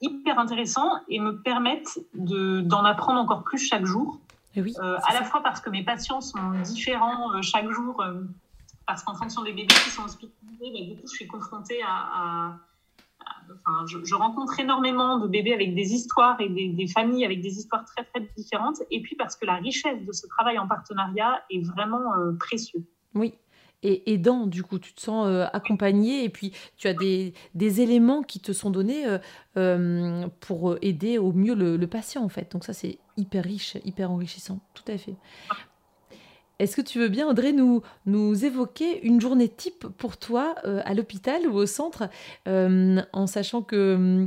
hyper intéressants et me permettent d'en apprendre encore plus chaque jour. oui, euh, à la fois parce que mes patients sont différents chaque jour, parce qu'en fonction des bébés qui sont hospitalisés, bah, du coup, je suis confrontée à, Enfin, je, rencontre énormément de bébés avec des histoires et des, des, familles avec des histoires très très différentes. Et puis parce que la richesse de ce travail en partenariat est vraiment précieux. Oui, et aidant, du coup, tu te sens euh, accompagné et puis tu as des, des éléments qui te sont donnés euh, euh, pour aider au mieux le, patient, en fait. Donc ça, c'est hyper riche, hyper enrichissant, tout à fait. Est-ce que tu veux bien, Audrey, nous, nous évoquer une journée type pour toi à l'hôpital ou au centre, en sachant que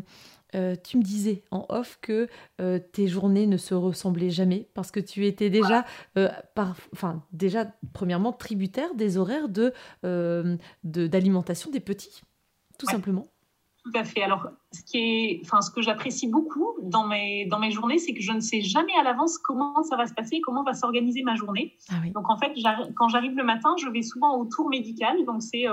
euh, tu me disais en off que euh, tes journées ne se ressemblaient jamais parce que tu étais déjà, euh, par, enfin déjà premièrement tributaire des horaires de d'alimentation des petits, tout simplement. Tout à fait. Alors, ce qui est, enfin, ce que j'apprécie beaucoup dans mes dans mes journées, c'est que je ne sais jamais à l'avance comment ça va se passer, comment va s'organiser ma journée. Ah donc en fait, quand j'arrive le matin, je vais souvent au tour médical. Donc c'est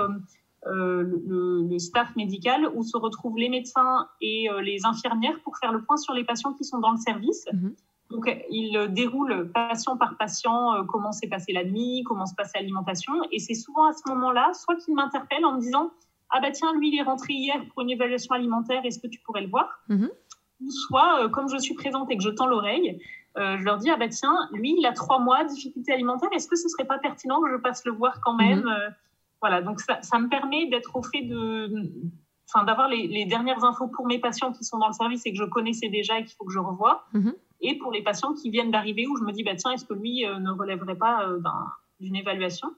euh, le, staff médical où se retrouvent les médecins et euh, les infirmières pour faire le point sur les patients qui sont dans le service. Mhm. Donc, ils déroulent patient par patient euh, comment s'est passée la nuit, comment se passe l'alimentation. Et c'est souvent à ce moment-là, soit qu'ils m'interpellent en me disant Ah bah tiens, lui, il est rentré hier pour une évaluation alimentaire, est-ce que tu pourrais le voir? Mhm. Ou soit, comme je suis présente et que je tends l'oreille, je leur dis Ah bah tiens, lui, il a trois mois, difficulté alimentaire, est-ce que ce serait pas pertinent que je passe le voir quand même mhm. Voilà, donc ça, ça me permet d'être au fait de, enfin, d'avoir les, les, dernières infos pour mes patients qui sont dans le service et que je connaissais déjà et qu'il faut que je revoie. Mhm. Et pour les patients qui viennent d'arriver où je me dis, bah, tiens, est-ce que lui euh, ne relèverait pas euh, d'une évaluation?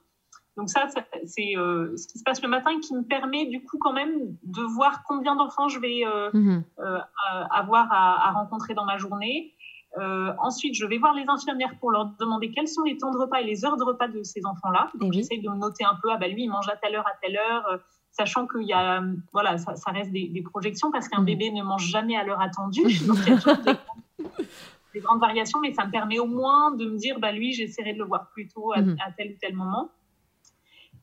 Donc ça, c'est euh, ce qui se passe le matin et qui me permet du coup quand même de voir combien d'enfants je vais mhm. avoir à, à, rencontrer dans ma journée euh, ensuite, je vais voir les infirmières pour leur demander quels sont les temps de repas et les heures de repas de ces enfants-là. Donc, j'essaie de noter un peu, ah bah lui, il mange à telle heure, à telle heure, euh, sachant qu'il y a, voilà, ça, reste des, projections parce qu'un mm. bébé ne mange jamais à l'heure attendue. Donc, il y a toujours des, grandes variations, mais ça me permet au moins de me dire, bah lui, j'essaierai de le voir plus tôt à, mm. tel ou tel moment.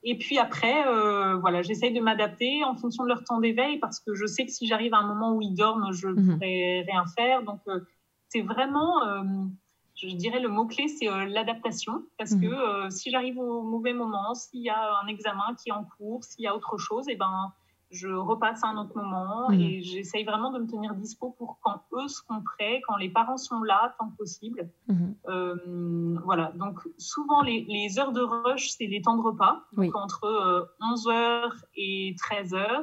Et puis après, euh, voilà, j'essaye de m'adapter en fonction de leur temps d'éveil parce que je sais que si j'arrive à un moment où ils dorment, je ne mm-hmm. pourrai rien faire. Donc, c'est vraiment, euh, je dirais le mot-clé, c'est euh, l'adaptation. Parce que mhm. euh, si j'arrive au mauvais moment, s'il y a un examen qui est en cours, s'il y a autre chose, et eh ben, je repasse à un autre moment mhm. et j'essaye vraiment de me tenir dispo pour quand eux seront prêts, quand les parents sont là, tant que possible. Mhm. voilà, donc souvent les, heures de rush, c'est les temps de repas, donc entre 11h et 13h.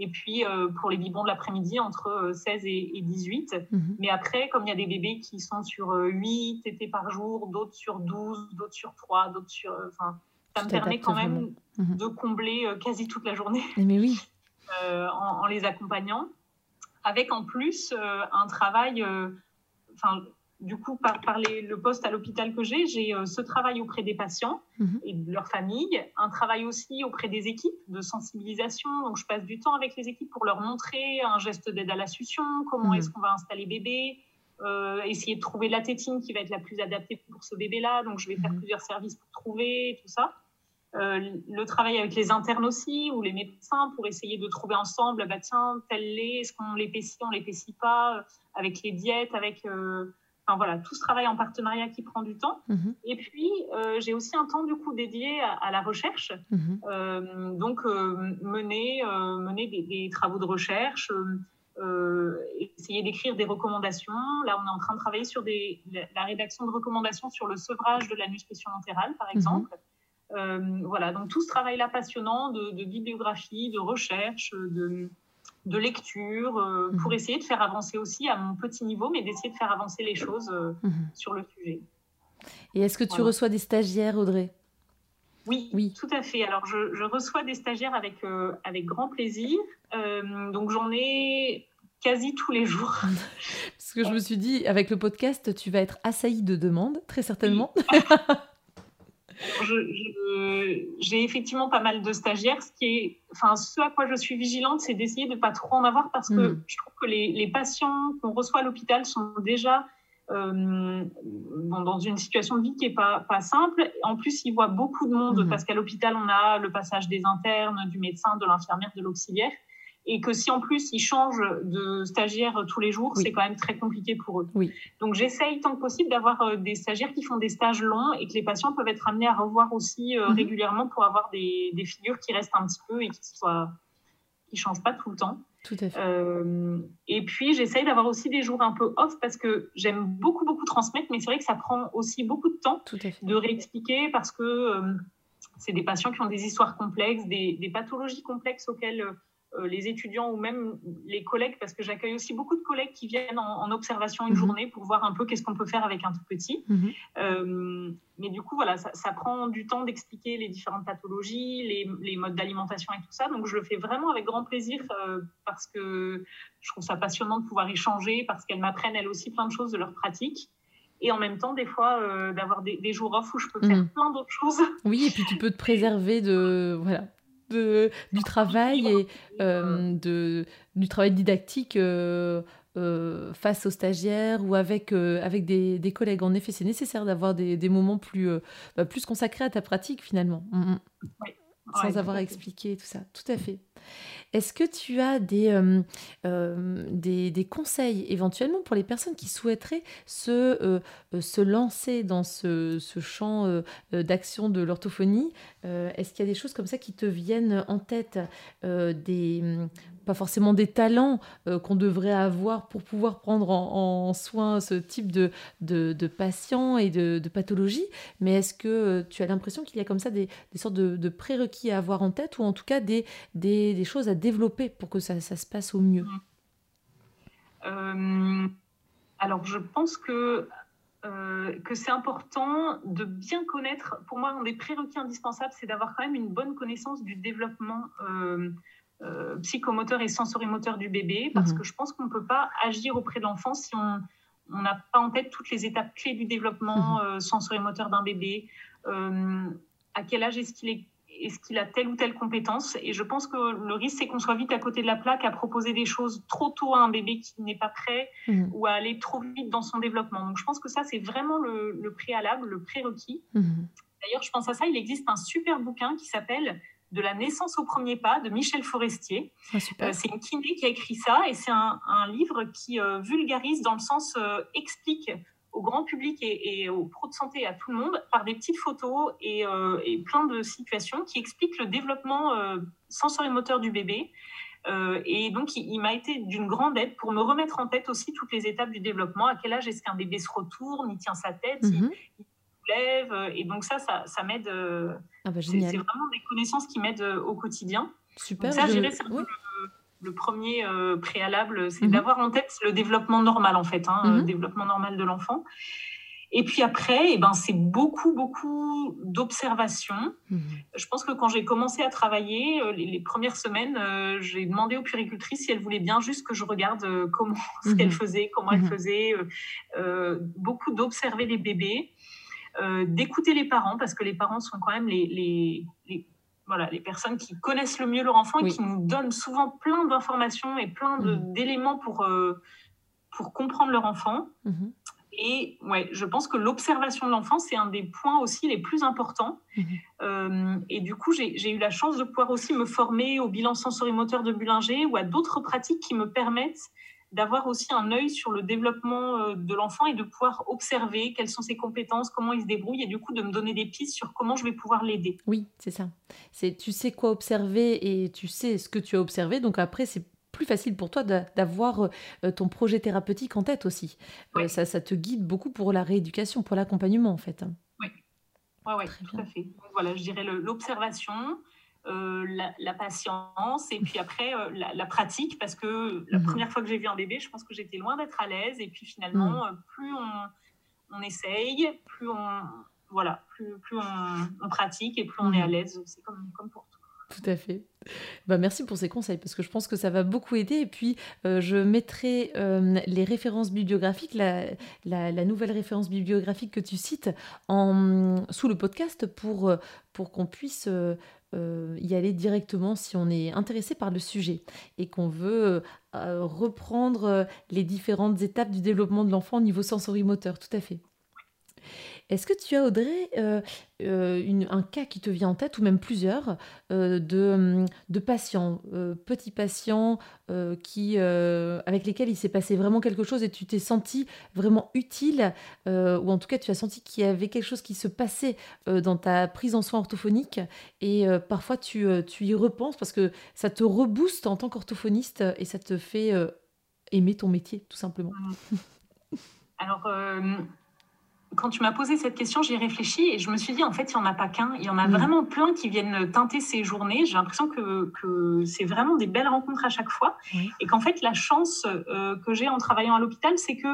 Et puis, euh, pour les biberons de l'après-midi, entre 16 euh, et, 18. Mhm. Mais après, comme il y a des bébés qui sont sur 8 euh, tétés par jour, d'autres sur 12, d'autres sur 3, d'autres sur. Enfin, ça me permet quand même mhm. de combler quasi toute la journée. Mais oui. en, en, les accompagnant. Avec en plus un travail. Enfin, du coup, par, par le poste à l'hôpital que j'ai, j'ai euh, ce travail auprès des patients mhm. et de leurs familles, un travail aussi auprès des équipes de sensibilisation. Donc, je passe du temps avec les équipes pour leur montrer un geste d'aide à la succion, comment mhm. est-ce qu'on va installer bébé, euh, essayer de trouver la tétine qui va être la plus adaptée pour ce bébé-là. Donc, je vais faire mhm. plusieurs services pour trouver tout ça. Euh, le travail avec les internes aussi, ou les médecins, pour essayer de trouver ensemble, bah tiens, tel lait, est-ce qu'on l'épaissit, on l'épaissit pas, avec les diètes, avec Enfin voilà, tout ce travail en partenariat qui prend du temps. Mhm. Et puis, euh, j'ai aussi un temps du coup dédié à, à la recherche. Mhm. Euh, donc, euh, mener, mener des, des travaux de recherche, essayer d'écrire des recommandations. Là, on est en train de travailler sur des, la, la rédaction de recommandations sur le sevrage de la nutrition entérale, par exemple. Euh, voilà, donc tout ce travail-là passionnant de, de bibliographie, de recherche, de, de lecture, euh, pour Mhm. essayer de faire avancer aussi à mon petit niveau, mais d'essayer de faire avancer les choses euh, Mhm. sur le sujet. Et est-ce que tu Voilà. reçois des stagiaires, Audrey? Oui, Oui. tout à fait. Alors, je, je reçois des stagiaires avec, euh, avec grand plaisir. Donc, j'en ai quasi tous les jours. Parce que je me suis dit, avec le podcast, tu vas être assailli de demandes, très certainement. J'ai effectivement pas mal de stagiaires. Ce, qui est, enfin, ce à quoi je suis vigilante, c'est d'essayer de ne pas trop en avoir parce que Mhm. je trouve que les, les patients qu'on reçoit à l'hôpital sont déjà euh, bon, dans une situation de vie qui n'est pas, pas simple. En plus, ils voient beaucoup de monde Mhm. parce qu'à l'hôpital, on a le passage des internes, du médecin, de l'infirmière, de l'auxiliaire. Et que si en plus ils changent de stagiaire tous les jours, Oui. c'est quand même très compliqué pour eux. Oui. Donc j'essaye tant que possible d'avoir euh, des stagiaires qui font des stages longs et que les patients peuvent être amenés à revoir aussi euh, Mhm. régulièrement pour avoir des, des figures qui restent un petit peu et qui soient qui changent pas tout le temps. Tout à fait. Euh, et puis j'essaye d'avoir aussi des jours un peu off parce que j'aime beaucoup beaucoup transmettre, mais c'est vrai que ça prend aussi beaucoup de temps Tout à fait. de réexpliquer parce que euh, c'est des patients qui ont des histoires complexes, des, des pathologies complexes auxquelles les étudiants ou même les collègues, parce que j'accueille aussi beaucoup de collègues qui viennent en, en observation une Mhm. journée pour voir un peu qu'est-ce qu'on peut faire avec un tout petit. Mhm. Euh, mais du coup, voilà, ça, ça prend du temps d'expliquer les différentes pathologies, les, les modes d'alimentation et tout ça. Donc, je le fais vraiment avec grand plaisir euh, parce que je trouve ça passionnant de pouvoir échanger, parce qu'elles m'apprennent elles aussi plein de choses de leur pratique. Et en même temps, des fois, euh, d'avoir des, des jours off où je peux faire Mhm. plein d'autres choses. Oui, et puis tu peux te préserver de voilà de, du travail et euh, de, du travail didactique euh, euh, face aux stagiaires ou avec, avec des, des collègues. En effet, c'est nécessaire d'avoir des, des moments plus, bah, plus consacrés à ta pratique finalement, Mm, mm. sans avoir à expliquer tout ça. Tout à fait. Est-ce que tu as des, des, des conseils éventuellement pour les personnes qui souhaiteraient se, se lancer dans ce, ce champ d'action de l'orthophonie Euh, Est-ce qu'il y a des choses comme ça qui te viennent en tête Euh, hum, Pas forcément des talents euh, qu'on devrait avoir pour pouvoir prendre en, soin ce type de, de, patients et de, pathologies, mais est-ce que tu as l'impression qu'il y a comme ça des, sortes de, prérequis à avoir en tête ou en tout cas des, des, choses à développer pour que ça, ça se passe au mieux? Euh, alors, je pense que, euh, que c'est important de bien connaître. Pour moi, un des prérequis indispensables, c'est d'avoir quand même une bonne connaissance du développement euh, euh, psychomoteur et sensorimoteur du bébé, parce Mhm. que je pense qu'on ne peut pas agir auprès de l'enfant si on n'a pas en tête toutes les étapes clés du développement euh, sensorimoteur d'un bébé. À quel âge est-ce qu'il est est-ce qu'il a telle ou telle compétence Et je pense que le risque, c'est qu'on soit vite à côté de la plaque à proposer des choses trop tôt à un bébé qui n'est pas prêt Mhm. ou à aller trop vite dans son développement. Donc je pense que ça, c'est vraiment le, le préalable, le prérequis. Mhm. D'ailleurs, je pense à ça, il existe un super bouquin qui s'appelle De la naissance au premier pas de Michel Forestier. Ah. Euh, c'est une kiné qui a écrit ça et c'est un, un livre qui euh, vulgarise dans le sens euh, explique au grand public et, et aux pros de santé à tout le monde par des petites photos et, euh, et plein de situations qui expliquent le développement euh, sensorimoteur du bébé. Euh, et donc, il, il m'a été d'une grande aide pour me remettre en tête aussi toutes les étapes du développement. À quel âge est-ce qu'un bébé se retourne, il tient sa tête, il Mhm. se lève. euh, Et donc ça, ça, ça m'aide. Ah bah c'est vraiment des connaissances qui m'aident au quotidien. Super. Donc ça, je dirais, c'est un oui. Le premier euh, préalable, c'est Mhm. d'avoir en tête le développement normal, en fait, hein, Mhm. le développement normal de l'enfant. Et puis après, eh ben, c'est beaucoup, beaucoup d'observations. Mhm. Je pense que quand j'ai commencé à travailler, euh, les, les premières semaines, euh, j'ai demandé aux puéricultrices si elles voulaient bien juste que je regarde euh, comment, ce qu'elles faisaient, comment elles faisaient. beaucoup d'observer les bébés, d'écouter les parents, parce que les parents sont quand même les, les, les- voilà, les personnes qui connaissent le mieux leur enfant Oui. et qui nous donnent souvent plein d'informations et plein Mhm. d'éléments pour, euh, pour comprendre leur enfant. Mhm. Et ouais, je pense que l'observation de l'enfant, c'est un des points aussi les plus importants. Mhm. Euh, et du coup, j'ai j'ai eu la chance de pouvoir aussi me former au bilan sensorimoteur de Bullinger ou à d'autres pratiques qui me permettent d'avoir aussi un œil sur le développement de l'enfant et de pouvoir observer quelles sont ses compétences, comment il se débrouille et du coup de me donner des pistes sur comment je vais pouvoir l'aider. Oui, c'est ça. C'est tu sais quoi observer et tu sais ce que tu as observé, donc après c'est plus facile pour toi d'avoir ton projet thérapeutique en tête aussi. ça, ça te guide beaucoup pour la rééducation, pour l'accompagnement en fait. Oui, ouais, ouais, tout à fait. voilà, je dirais l'observation, euh, la, patience et puis après euh, la, pratique parce que la mhm. première fois que j'ai vu un bébé, je pense que j'étais loin d'être à l'aise et puis finalement, mhm. euh, plus on, on, essaye, plus on voilà, plus, plus on, pratique et plus on est à mhm. l'aise. C'est comme, comme pour tout. Tout à fait. Bah, merci pour ces conseils parce que je pense que ça va beaucoup aider. Et puis, je mettrai les références bibliographiques, la, la, la, nouvelle référence bibliographique que tu cites en, sous le podcast pour, pour qu'on puisse euh, y aller directement si on est intéressé par le sujet et qu'on veut euh, euh, reprendre les différentes étapes du développement de l'enfant au niveau sensorimoteur. Tout à fait. Est-ce que tu as, Audrey, euh, euh, un cas qui te vient en tête, ou même plusieurs, euh, de, de, patients, petits patients qui, avec lesquels il s'est passé vraiment quelque chose et tu t'es senti vraiment utile, ou en tout cas tu as senti qu'il y avait quelque chose qui se passait dans ta prise en soins orthophonique, et parfois tu, tu, y repenses parce que ça te rebooste en tant qu'orthophoniste et ça te fait aimer ton métier, tout simplement. Alors, quand tu m'as posé cette question, j'y ai réfléchi et je me suis dit, en fait, il n'y en a pas qu'un. Il y en a mm. vraiment plein qui viennent teinter ces journées. J'ai l'impression que, que c'est vraiment des belles rencontres à chaque fois. Et qu'en fait, la chance euh, que j'ai en travaillant à l'hôpital, c'est que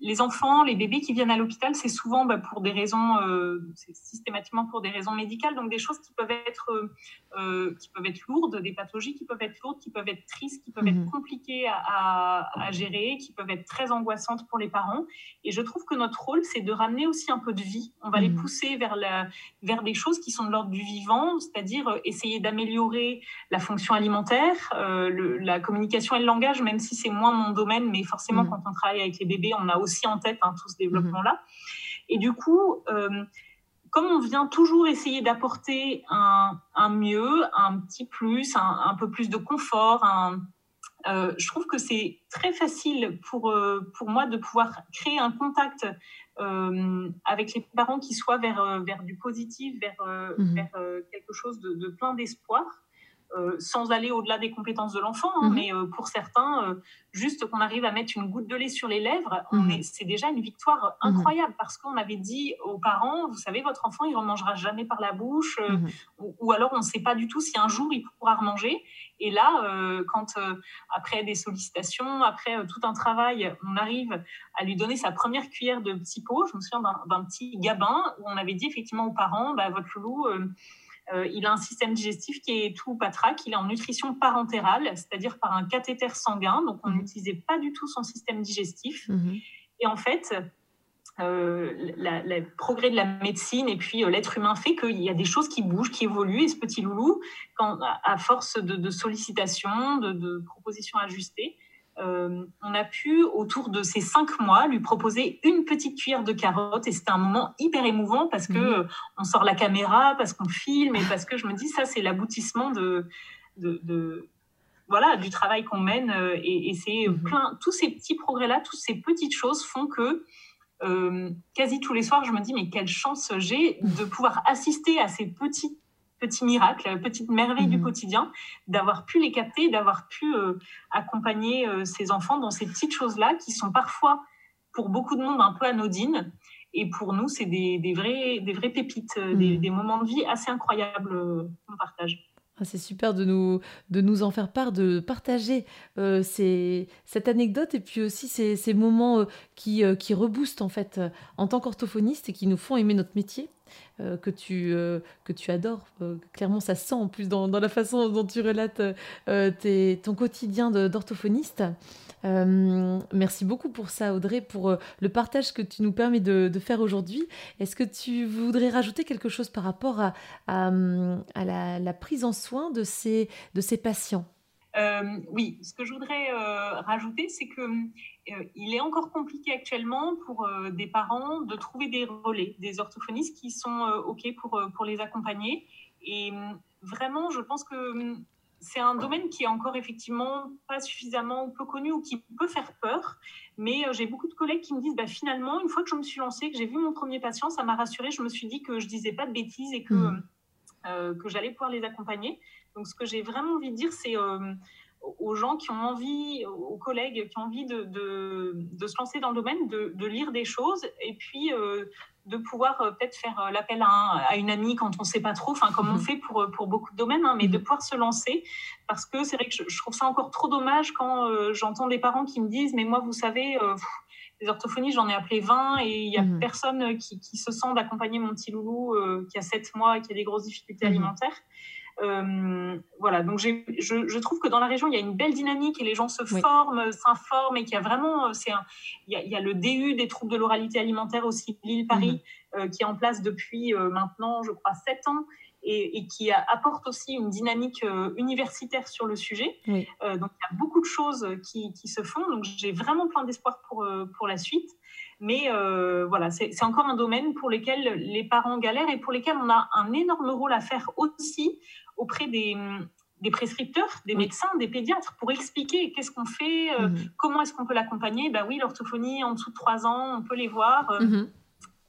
les enfants, les bébés qui viennent à l'hôpital, c'est souvent bah, pour des raisons, euh, systématiquement pour des raisons médicales, donc des choses qui peuvent être, euh, euh, qui peuvent être lourdes, des pathologies qui peuvent être lourdes, qui peuvent être tristes, qui peuvent être mhm. compliquées à, gérer, qui peuvent être très angoissantes pour les parents. Et je trouve que notre rôle, c'est de ramener aussi un peu de vie. On va les mhm. pousser vers, la, vers des choses qui sont de l'ordre du vivant, c'est-à-dire essayer d'améliorer la fonction alimentaire, la communication et le langage, même si c'est moins mon domaine, mais forcément, mhm. quand on travaille avec les bébés, on a aussi en tête hein, tout ce développement-là. Et du coup, euh, comme on vient toujours essayer d'apporter un, mieux, un petit plus, un, peu plus de confort, euh, je trouve que c'est très facile pour, euh, pour moi de pouvoir créer un contact avec les parents qui soient vers, vers du positif, vers, mhm. vers quelque chose de, de plein d'espoir. Euh, sans aller au-delà des compétences de l'enfant, hein, mhm. mais euh, pour certains, euh, juste qu'on arrive à mettre une goutte de lait sur les lèvres, mhm. c'est déjà une victoire mhm. incroyable parce qu'on avait dit aux parents, vous savez, votre enfant, il ne remangera jamais par la bouche, ou, alors on ne sait pas du tout si un jour il pourra remanger. Et là, quand après des sollicitations, après tout un travail, on arrive à lui donner sa première cuillère de petit pot, je me souviens d'un petit gabin où on avait dit effectivement aux parents, bah, votre loulou euh, il a un système digestif qui est tout patraque. Il est en nutrition parentérale, c'est-à-dire par un cathéter sanguin. Donc, on mhm. n'utilisait pas du tout son système digestif. Mhm. Et en fait, euh, le progrès de la médecine et puis euh, l'être humain fait qu'il y a des choses qui bougent, qui évoluent. Et ce petit loulou, quand, à force de, sollicitations, de, de, propositions ajustées, euh, on a pu, autour de ces cinq mois, lui proposer une petite cuillère de carottes. Et c'était un moment hyper émouvant parce que mhm. on sort la caméra, parce qu'on filme et parce que je me dis, ça, c'est l'aboutissement de, de, voilà, du travail qu'on mène. Euh, et, c'est mhm. plein, tous ces petits progrès-là, toutes ces petites choses font que euh, quasi tous les soirs, je me dis, mais quelle chance j'ai de pouvoir assister à ces petits petit miracle, petite merveille du mhm. quotidien, d'avoir pu les capter, d'avoir pu euh, accompagner euh, ces enfants dans ces petites choses-là qui sont parfois, pour beaucoup de monde, un peu anodines. Et pour nous, c'est des, des, vrais, des vraies pépites, euh, mhm. des, moments de vie assez incroyables qu'on partage. Ah, c'est super de nous, de nous en faire part, de partager ces, cette anecdote et puis aussi ces, ces moments qui, qui reboostent en fait en tant qu'orthophoniste et qui nous font aimer notre métier. Euh, que, tu, euh, que tu adores. Euh, clairement, ça sent en plus dans, la façon dont tu relates tes, ton quotidien d'orthophoniste. merci beaucoup pour ça, Audrey, pour le partage que tu nous permets de, faire aujourd'hui. Est-ce que tu voudrais rajouter quelque chose par rapport à, la, la, prise en soin de ces, de ces patients? Oui, ce que je voudrais rajouter, c'est que il est encore compliqué actuellement pour euh, des parents de trouver des relais, des orthophonistes qui sont euh, OK pour, pour les accompagner. Et vraiment, je pense que c'est un domaine qui est encore effectivement pas suffisamment peu connu ou qui peut faire peur. Mais j'ai beaucoup de collègues qui me disent bah, finalement, une fois que je me suis lancée, que j'ai vu mon premier patient, ça m'a rassurée. Je me suis dit que je disais pas de bêtises et que, mmh. que j'allais pouvoir les accompagner. Donc, ce que j'ai vraiment envie de dire, c'est aux gens qui ont envie, aux collègues qui ont envie de, de, se lancer dans le domaine, de, de lire des choses et puis euh, de pouvoir euh, peut-être faire euh, l'appel à, à, une amie quand on ne sait pas trop, enfin comme on mhm. fait pour, pour beaucoup de domaines, hein, mais de mhm. pouvoir se lancer parce que c'est vrai que je, trouve ça encore trop dommage quand j'entends des parents qui me disent mais moi vous savez les orthophonies, j'en ai appelé 20 et il n'y a mhm. personne qui, qui, se sent d'accompagner mon petit loulou qui a 7 mois et qui a des grosses difficultés alimentaires. Euh, voilà, donc je, je, trouve que dans la région, il y a une belle dynamique et les gens se forment, s'informent et qu'il y a vraiment, euh, c'est il, il, y a le DU des troubles de l'oralité alimentaire aussi, Lille-Paris, mhm. euh, qui est en place depuis maintenant, je crois, sept ans. Et, et, qui apporte aussi une dynamique universitaire sur le sujet. donc il y a beaucoup de choses qui, qui se font. Donc j'ai vraiment plein d'espoir pour, pour la suite. Mais euh, voilà, c'est encore un domaine pour lequel les parents galèrent et pour lesquels on a un énorme rôle à faire aussi auprès des, des prescripteurs, des médecins, des pédiatres, pour expliquer qu'est-ce qu'on fait, euh, mhm. comment est-ce qu'on peut l'accompagner. Ben oui, l'orthophonie, en dessous de trois ans, on peut les voir. Euh, mhm.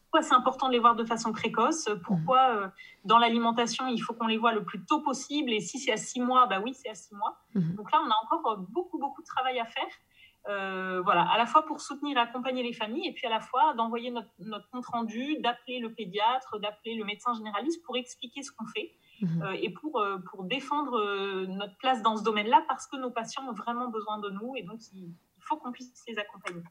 Pourquoi c'est important de les voir de façon précoce Pourquoi mhm. dans l'alimentation, il faut qu'on les voit le plus tôt possible Et si c'est à six mois, bah oui, c'est à six mois. Donc là, on a encore beaucoup, beaucoup de travail à faire. Euh, voilà, à la fois pour soutenir et accompagner les familles, et puis à la fois d'envoyer notre, notre compte rendu, d'appeler le pédiatre, d'appeler le médecin généraliste pour expliquer ce qu'on fait mhm. euh, et pour, euh, pour défendre notre place dans ce domaine-là parce que nos patients ont vraiment besoin de nous et donc il faut qu'on puisse les accompagner.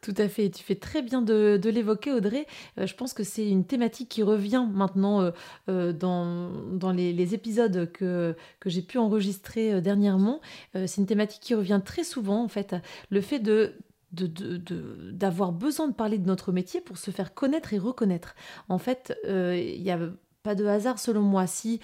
Tout à fait, tu fais très bien de, l'évoquer Audrey. Euh, je pense que c'est une thématique qui revient maintenant euh, euh, dans, les, épisodes que, j'ai pu enregistrer dernièrement. c'est une thématique qui revient très souvent en fait. Le fait de d'avoir besoin de parler de notre métier pour se faire connaître et reconnaître. En fait, il n'y a pas de hasard selon moi si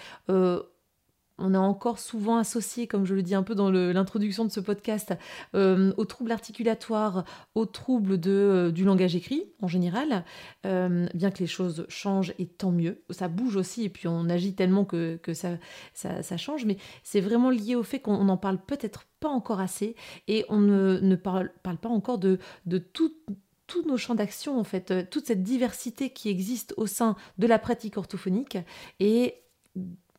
on a encore souvent associé, comme je le dis un peu dans l'introduction de ce podcast, euh, aux troubles articulatoires, aux troubles de, euh, du langage écrit en général, euh, bien que les choses changent et tant mieux. Ça bouge aussi et puis on agit tellement que, ça, change, mais c'est vraiment lié au fait qu'on n'en parle peut-être pas encore assez et on ne, parle, pas encore de, tous nos champs d'action, en fait, toute cette diversité qui existe au sein de la pratique orthophonique et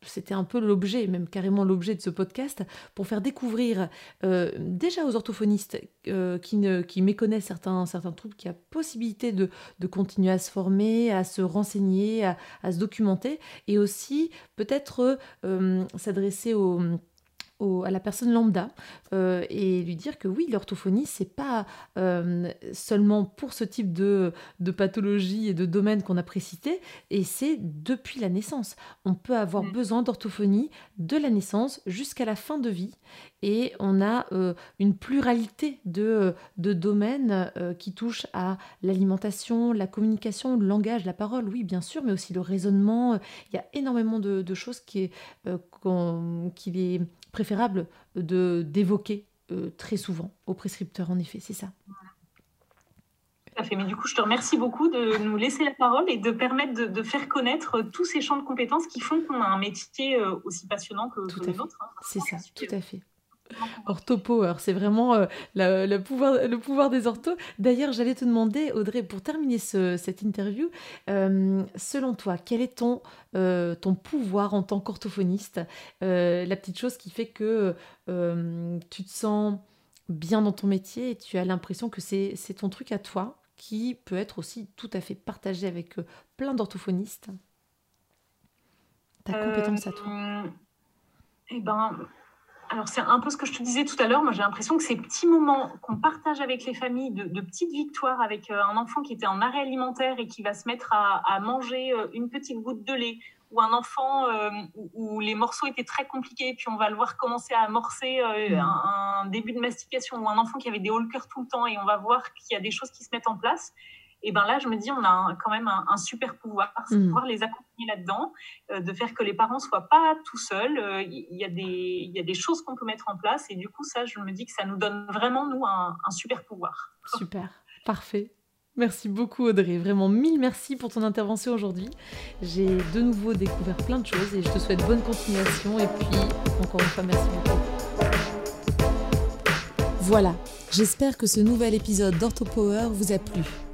c'était un peu l'objet, même carrément l'objet de ce podcast, pour faire découvrir euh, déjà aux orthophonistes euh, qui, méconnaissent certains, certains troubles qu'il y a possibilité de, de, continuer à se former, à se renseigner, à, se documenter, et aussi peut-être euh, s'adresser aux à la personne lambda euh, et lui dire que oui, l'orthophonie, c'est pas euh, seulement pour ce type de, de pathologie et de domaine qu'on a précité, et c'est depuis la naissance. On peut avoir mm. besoin d'orthophonie de la naissance jusqu'à la fin de vie, et on a euh, une pluralité de, de domaines qui touchent à l'alimentation, la communication, le langage, la parole, oui, bien sûr, mais aussi le raisonnement. Il y a énormément de, de choses qui, qui les préférable de d'évoquer euh, très souvent au prescripteur, en effet, c'est ça. Tout à fait. Mais du coup, je te remercie beaucoup de nous laisser la parole et de permettre de, faire connaître tous ces champs de compétences qui font qu'on a un métier euh, aussi passionnant que, tout que les autres. Hein. C'est ça, tout à fait. Orthopower, c'est vraiment euh, le, pouvoir, le pouvoir des orthos. D'ailleurs, j'allais te demander, Audrey, pour terminer cette interview, euh, selon toi, quel est ton, euh, ton pouvoir en tant qu'orthophoniste? La petite chose qui fait que tu te sens bien dans ton métier et tu as l'impression que c'est ton truc à toi qui peut être aussi tout à fait partagé avec plein d'orthophonistes. Ta compétence à toi. Eh ben, alors, c'est un peu ce que je te disais tout à l'heure. Moi, j'ai l'impression que ces petits moments qu'on partage avec les familles, de, petites victoires avec euh, un enfant qui était en arrêt alimentaire et qui va se mettre à, manger euh, une petite goutte de lait, ou un enfant euh, où, les morceaux étaient très compliqués, puis on va le voir commencer à amorcer mmh. un, début de mastication, ou un enfant qui avait des hauts tout le temps, et on va voir qu'il y a des choses qui se mettent en place et ben là, je me dis, on a quand même un, super pouvoir, c'est mm. pouvoir les accompagner là-dedans, euh, de faire que les parents soient pas tout seuls. Euh, il y, a des, il y a des choses qu'on peut mettre en place, et du coup, ça, je me dis que ça nous donne vraiment, nous, un, super pouvoir. Super, parfait. Merci beaucoup Audrey, vraiment mille merci pour ton intervention aujourd'hui. J'ai de nouveau découvert plein de choses et je te souhaite bonne continuation et puis encore une fois merci beaucoup. Voilà, j'espère que ce nouvel épisode d'OrthoPower vous a plu.